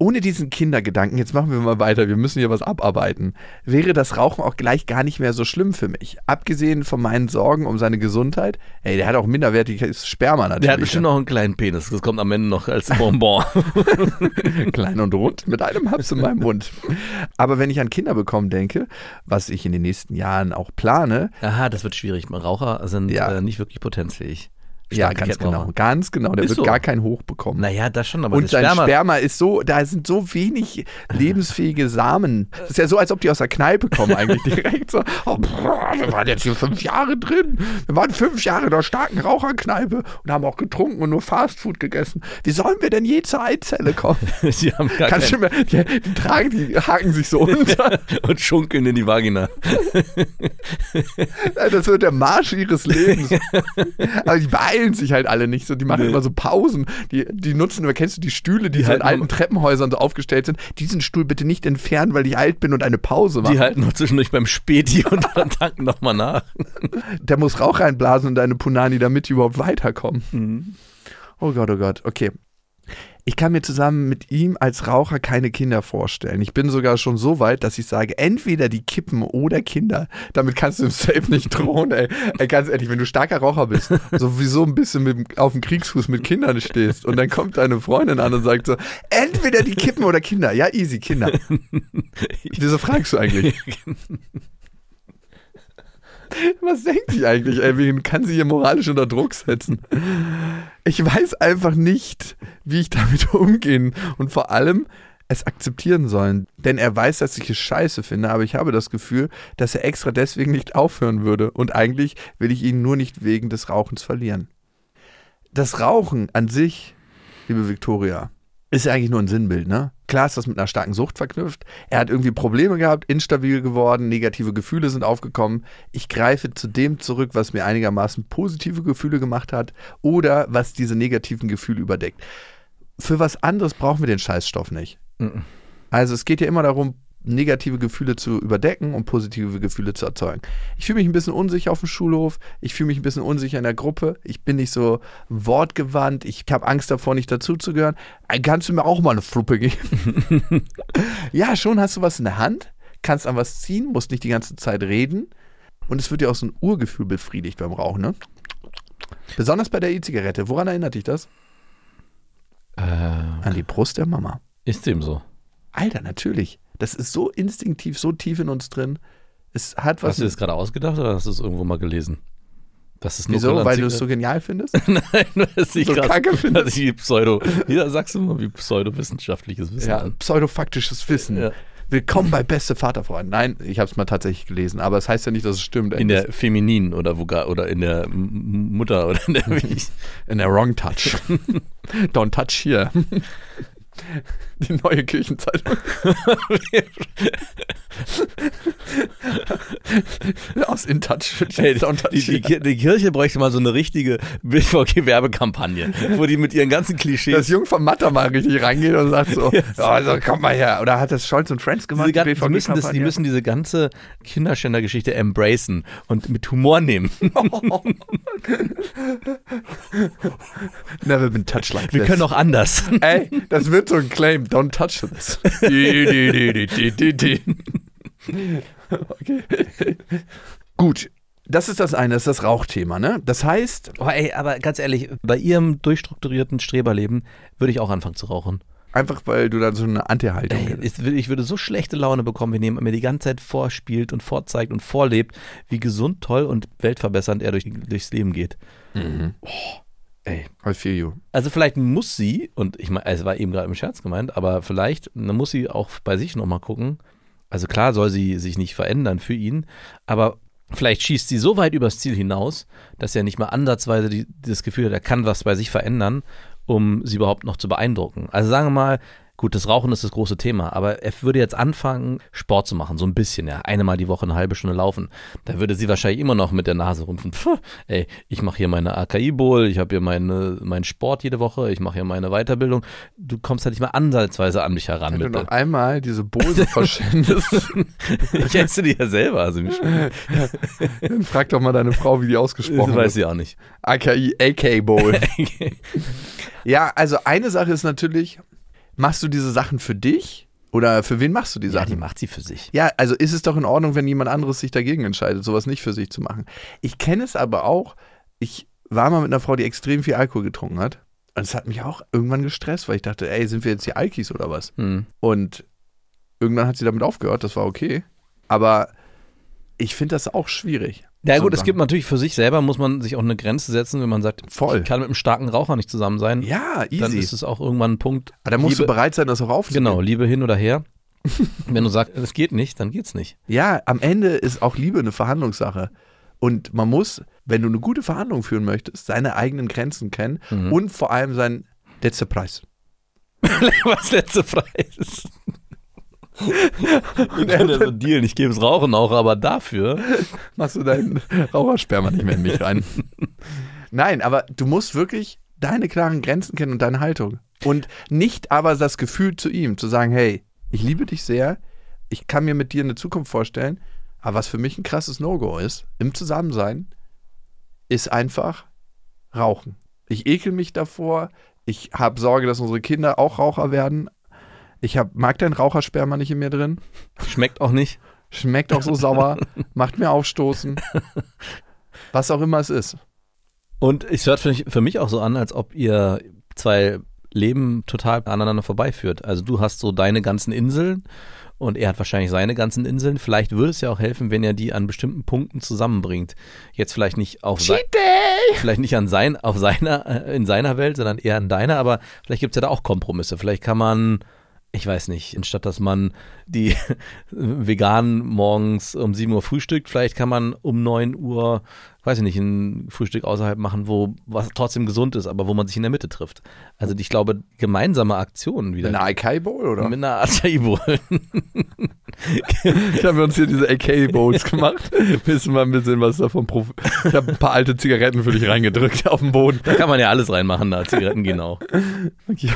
Ohne diesen Kindergedanken, jetzt machen wir mal weiter, wir müssen hier was abarbeiten, wäre das Rauchen auch gleich gar nicht mehr so schlimm für mich. Abgesehen von meinen Sorgen um seine Gesundheit. Ey, der hat auch minderwertiges Sperma natürlich. Der hat bestimmt noch einen kleinen Penis. Das kommt am Ende noch als Bonbon. Klein und rund mit einem Haps in meinem Mund. Aber wenn ich an Kinder bekommen denke, was ich in den nächsten Jahren auch plane, Aha, das wird schwierig. Raucher sind Ja. äh, nicht wirklich potenzfähig. Ja, ganz genau, ganz genau, der Ist wird so. gar keinen Hoch bekommen. Naja, das schon, aber Und sein Sperma, Sperma ist so, da sind so wenig lebensfähige Samen. Das ist ja so, als ob die aus der Kneipe kommen, eigentlich direkt so. Oh, wir waren jetzt hier fünf Jahre drin. Wir waren fünf Jahre in der starken Raucherkneipe und haben auch getrunken und nur Fastfood gegessen. Wie sollen wir denn je zur Eizelle kommen? die haben gar Kannst du mir, die, die tragen, die haken sich so unter. und schunkeln in die Vagina. Das wird der Marsch ihres Lebens. Aber die beeilen sich halt alle nicht so. Die machen Nee. immer so Pausen. Die, die nutzen, immer, kennst du die Stühle, die, so in halten alten Treppenhäusern so aufgestellt sind? Diesen Stuhl bitte nicht entfernen, weil ich alt bin und eine Pause mache. Die halten noch zwischendurch beim Späti und dann tanken nochmal nach. Der muss Rauch reinblasen in deine Punani, damit die überhaupt weiterkommen. Mhm. Oh Gott, oh Gott. Okay. Ich kann mir zusammen mit ihm als Raucher keine Kinder vorstellen. Ich bin sogar schon so weit, dass ich sage, entweder die Kippen oder Kinder. Damit kannst du im Safe nicht drohen, ey. ey. Ganz ehrlich, wenn du starker Raucher bist, sowieso ein bisschen mit, auf dem Kriegsfuß mit Kindern stehst und dann kommt deine Freundin an und sagt so, entweder die Kippen oder Kinder. Ja, easy, Kinder. Wieso fragst du eigentlich? Was denkt die eigentlich, ey? Wen kann sie hier moralisch unter Druck setzen? Ich weiß einfach nicht, wie ich damit umgehen und vor allem es akzeptieren sollen. Denn er weiß, dass ich es scheiße finde, aber ich habe das Gefühl, dass er extra deswegen nicht aufhören würde. Und eigentlich will ich ihn nur nicht wegen des Rauchens verlieren. Das Rauchen an sich, liebe Viktoria, ist ja eigentlich nur ein Sinnbild, ne? Klar ist das mit einer starken Sucht verknüpft. Er hat irgendwie Probleme gehabt, instabil geworden, negative Gefühle sind aufgekommen. Ich greife zu dem zurück, was mir einigermaßen positive Gefühle gemacht hat oder was diese negativen Gefühle überdeckt. Für was anderes brauchen wir den Scheißstoff nicht. Also es geht ja immer darum, negative Gefühle zu überdecken und positive Gefühle zu erzeugen. Ich fühle mich ein bisschen unsicher auf dem Schulhof, ich fühle mich ein bisschen unsicher in der Gruppe, ich bin nicht so wortgewandt, ich habe Angst davor, nicht dazuzugehören. Äh, Kannst du mir auch mal eine Fluppe geben? ja, schon hast du was in der Hand, kannst an was ziehen, musst nicht die ganze Zeit reden und es wird dir auch so ein Urgefühl befriedigt beim Rauchen, ne? Besonders bei der E-Zigarette. Woran erinnert dich das? Äh, An die Brust der Mama. ist dem so. Alter, natürlich. Das ist so instinktiv, so tief in uns drin. Es hat was. Hast du das gerade ausgedacht oder hast du es irgendwo mal gelesen? Das ist Wieso? Nukular- Weil du es so genial findest? Nein, was ich so krass, kacke findest? dass ich Pseudo, sagst du mal, wie pseudowissenschaftliches Wissen. ja, pseudofaktisches Wissen. Ja. Willkommen bei Beste Vaterfreund. Nein, ich habe es mal tatsächlich gelesen, aber es heißt ja nicht, dass es stimmt. In der Feminin oder wo gar, oder in der Mutter oder in der wie ich- in der Wrong Touch. Don't touch here. Die neue Kirchenzeitung. Aus In Touch. Hey, die, die, die, die Kirche bräuchte mal so eine richtige BVG-Werbekampagne, wo die mit ihren ganzen Klischees. dass Jung vom Matter mal richtig reingeht und sagt so, ja, also komm mal her. Oder hat das Scholz und Friends gemacht? diese die die, müssen das, die müssen diese ganze Kinderschänder-Geschichte embracen und mit Humor nehmen. Never been touched like Wir this. können auch anders. Ey, das wird so ein Claim. Don't touch this. Okay. Gut. Das ist das eine, das ist das Rauchthema, ne? Das heißt, Oh, ey, aber ganz ehrlich, bei ihrem durchstrukturierten Streberleben würde ich auch anfangen zu rauchen. einfach weil du dann so eine Anti-Haltung hättest. ich, würde- so schlechte Laune bekommen, wenn jemand mir die ganze Zeit vorspielt und vorzeigt und vorlebt, wie gesund, toll und weltverbessernd er durch, durchs Leben geht. Ey, I feel you. Also vielleicht muss sie, und ich meine, es war eben gerade im Scherz gemeint, aber vielleicht muss sie auch bei sich nochmal gucken. Also klar soll sie sich nicht verändern für ihn, aber vielleicht schießt sie so weit übers Ziel hinaus, dass er nicht mal ansatzweise die, das Gefühl hat, er kann was bei sich verändern, um sie überhaupt noch zu beeindrucken. Also sagen wir mal, gut, das Rauchen ist das große Thema, aber er würde jetzt anfangen, Sport zu machen, so ein bisschen, ja, einmal die Woche eine halbe Stunde laufen. Da würde sie wahrscheinlich immer noch mit der Nase rümpfen. Puh, ey, ich mache hier meine AKI-Bowl, ich habe hier meine, meinen Sport jede Woche, ich mache hier meine Weiterbildung. Du kommst halt nicht mal ansatzweise an mich heran Wenn du mit noch der, einmal diese Bose verschwendest, Ich esse die ja selber, also mich, dann frag doch mal deine Frau, wie die das ausgesprochen weiß wird. sie auch nicht. AKI, AK Bowl. ja, also eine Sache ist natürlich, machst du diese Sachen für dich oder für wen machst du die Ja, Sachen? die macht sie für sich. Ja, also ist es doch in Ordnung, wenn jemand anderes sich dagegen entscheidet, sowas nicht für sich zu machen. Ich kenne es aber auch, ich war mal mit einer Frau, die extrem viel Alkohol getrunken hat. Und es hat mich auch irgendwann gestresst, weil ich dachte, ey, sind wir jetzt die Alkis oder was? Hm. Und irgendwann hat sie damit aufgehört, das war okay. Aber ich finde das auch schwierig. Ja gut, es gibt natürlich für sich selber, muss man sich auch eine Grenze setzen, wenn man sagt, Voll. ich kann mit einem starken Raucher nicht zusammen sein. Ja, Dann easy. ist es auch irgendwann ein Punkt. Aber da musst Liebe, du bereit sein, das auch aufzunehmen. Genau, Liebe hin oder her. wenn du sagst, es geht nicht, dann geht's nicht. Ja, am Ende ist auch Liebe eine Verhandlungssache. Und man muss, wenn du eine gute Verhandlung führen möchtest, seine eigenen Grenzen kennen Mhm. und vor allem sein letzter Preis. Was letzte Preis? Und er so Deal, ich gebe es Rauchen auch, aber dafür. Machst du deinen Rauchersperma nicht mehr in mich rein. Nein, aber du musst wirklich deine klaren Grenzen kennen und deine Haltung. Und nicht aber das Gefühl zu ihm, zu sagen, hey, ich liebe dich sehr, ich kann mir mit dir eine Zukunft vorstellen, aber was für mich ein krasses No-Go ist, im Zusammensein, ist einfach Rauchen. Ich ekel mich davor, ich habe Sorge, dass unsere Kinder auch Raucher werden. Ich hab, mag dein Rauchersperma nicht in mir drin. Schmeckt auch nicht. Schmeckt auch so sauer, macht mir aufstoßen. Was auch immer es ist. Und es hört für mich, für mich auch so an, als ob ihr zwei Leben total aneinander vorbeiführt. Also du hast so deine ganzen Inseln und er hat wahrscheinlich seine ganzen Inseln. Vielleicht würde es ja auch helfen, wenn er die an bestimmten Punkten zusammenbringt. Jetzt vielleicht nicht auf sein, vielleicht nicht an sein, auf seiner, äh, in seiner Welt, sondern eher in deiner, aber vielleicht gibt es ja da auch Kompromisse. Vielleicht kann man, ich weiß nicht, anstatt dass man die Veganen morgens um 7 Uhr frühstückt, vielleicht kann man um 9 Uhr, weiß ich nicht, ein Frühstück außerhalb machen, wo was trotzdem gesund ist, aber wo man sich in der Mitte trifft. Also ich glaube, gemeinsame Aktionen wieder. Eine AK Bowl, oder? Mit einer Acai Bowl. Ich habe uns hier diese AK Bowls gemacht. Wissen wir ein bisschen was davon. Prof ich habe ein paar alte Zigaretten für dich reingedrückt auf den Boden. Da kann man ja alles reinmachen, da Zigaretten gehen auch. Ich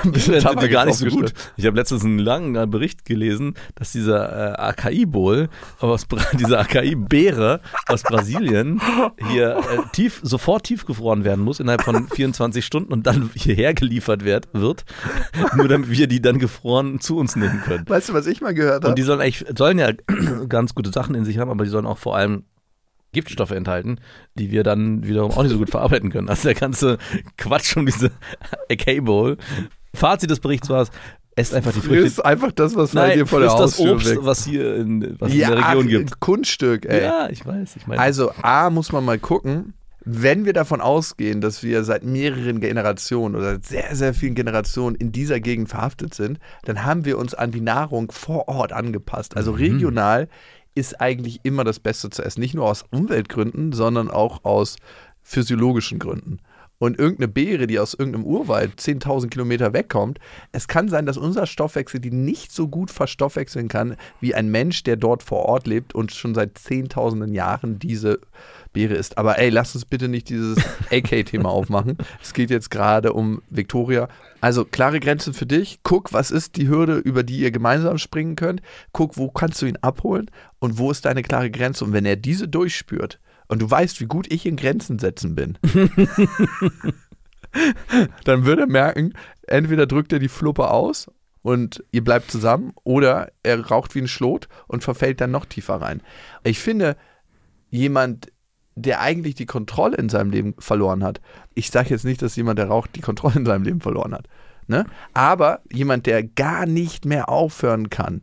habe die gar nicht so gut. Ich habe letztens einen langen Bericht gelesen, dass dieser äh, AKI-Bowl aus Bra dieser AKI-Beere aus Brasilien hier äh, tief, sofort tiefgefroren werden muss innerhalb von 24 Stunden und dann hierher geliefert werd, wird, nur damit wir die dann gefroren zu uns nehmen können. Weißt du, was ich mal gehört Und habe? die sollen eigentlich, sollen ja ganz gute Sachen in sich haben, aber die sollen auch vor allem Giftstoffe enthalten, die wir dann wiederum auch nicht so gut verarbeiten können. Also der ganze Quatsch um diese AK-Bowl. Fazit des Berichts war es, esst einfach die Früchte. Frisst einfach das, was Nein, dir vor der frisst das Haustür Obst, weg. was hier in, was ja, in der Region gibt. Kunststück, ey. Ja, ich weiß. Ich meine, Also A muss man mal gucken, wenn wir davon ausgehen, dass wir seit mehreren Generationen oder seit sehr, sehr vielen Generationen in dieser Gegend verhaftet sind, dann haben wir uns an die Nahrung vor Ort angepasst. Also regional ist eigentlich immer das Beste zu essen. Nicht nur aus Umweltgründen, sondern auch aus physiologischen Gründen. und irgendeine Beere, die aus irgendeinem Urwald 10.000 Kilometer wegkommt, es kann sein, dass unser Stoffwechsel die nicht so gut verstoffwechseln kann wie ein Mensch, der dort vor Ort lebt und schon seit zehntausenden Jahren diese Beere isst. Aber ey, lass uns bitte nicht dieses AK-Thema aufmachen. Es geht jetzt gerade um Victoria. Also klare Grenzen für dich. Guck, was ist die Hürde, über die ihr gemeinsam springen könnt. Guck, wo kannst du ihn abholen und wo ist deine klare Grenze. Und wenn er diese durchspürt, und du weißt, wie gut ich in Grenzen setzen bin, dann wird er merken, entweder drückt er die Fluppe aus und ihr bleibt zusammen oder er raucht wie ein Schlot und verfällt dann noch tiefer rein. Ich finde, jemand, der eigentlich die Kontrolle in seinem Leben verloren hat, ich sage jetzt nicht, dass jemand, der raucht, die Kontrolle in seinem Leben verloren hat, ne? aber jemand, der gar nicht mehr aufhören kann,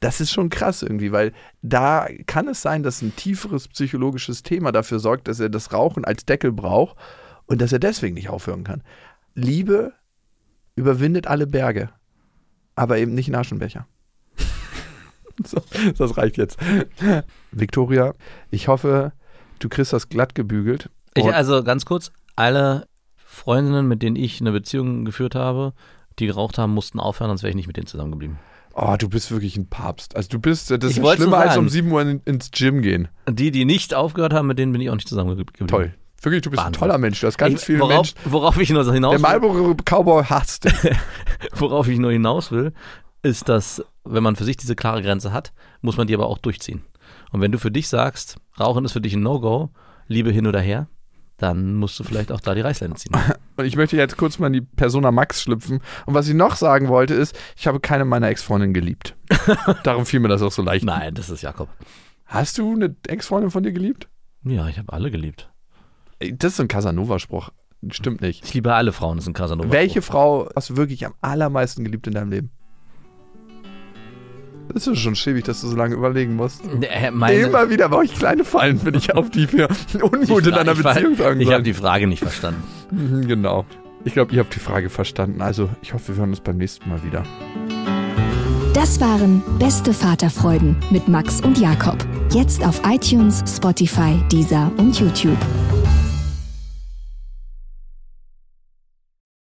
das ist schon krass irgendwie, weil da kann es sein, dass ein tieferes psychologisches Thema dafür sorgt, dass er das Rauchen als Deckel braucht und dass er deswegen nicht aufhören kann. Liebe überwindet alle Berge, aber eben nicht in Aschenbecher. so, das reicht jetzt. Victoria, ich hoffe, du kriegst das glatt gebügelt. Ich, also ganz kurz, alle Freundinnen, mit denen ich eine Beziehung geführt habe, die geraucht haben, mussten aufhören, sonst wäre ich nicht mit denen zusammengeblieben. Oh, du bist wirklich ein Papst. Also du bist, das Ich ist schlimmer als um 7 Uhr in, ins Gym gehen. Die, die nicht aufgehört haben, mit denen bin ich auch nicht zusammengeblieben. Toll. Wirklich, du bist ein Wahnsinn. toller Mensch. Du hast ganz Ich, viele worauf, Menschen. worauf ich nur hinaus Der Marlboro Cowboy hasst dich. worauf ich nur hinaus will, ist, dass wenn man für sich diese klare Grenze hat, muss man die aber auch durchziehen. Und wenn du für dich sagst, Rauchen ist für dich ein No-Go, Liebe hin oder her, dann musst du vielleicht auch da die Reißleine ziehen. Und ich möchte jetzt kurz mal in die Persona Max schlüpfen. Und was ich noch sagen wollte, ist, ich habe keine meiner Ex-Freundinnen geliebt. Darum fiel mir das auch so leicht. Nein, das ist Jakob. Hast du eine Ex-Freundin von dir geliebt? Ja, ich habe alle geliebt. Das ist ein Casanova-Spruch. Stimmt nicht. Ich liebe alle Frauen, das ist ein Casanova. Welche Frau hast du wirklich am allermeisten geliebt in deinem Leben? Das ist schon schäbig, dass du so lange überlegen musst. Äh, meine, Immer wieder mache ich kleine Fallen, wenn ich auf die für Unmut in einer Beziehung sagen Ich habe die Frage nicht verstanden. Mhm, Genau. Ich glaube, ihr habt die Frage verstanden. Also, ich hoffe, wir hören uns beim nächsten Mal wieder. Das waren Beste Vaterfreuden mit Max und Jakob. Jetzt auf iTunes, Spotify, Deezer und YouTube.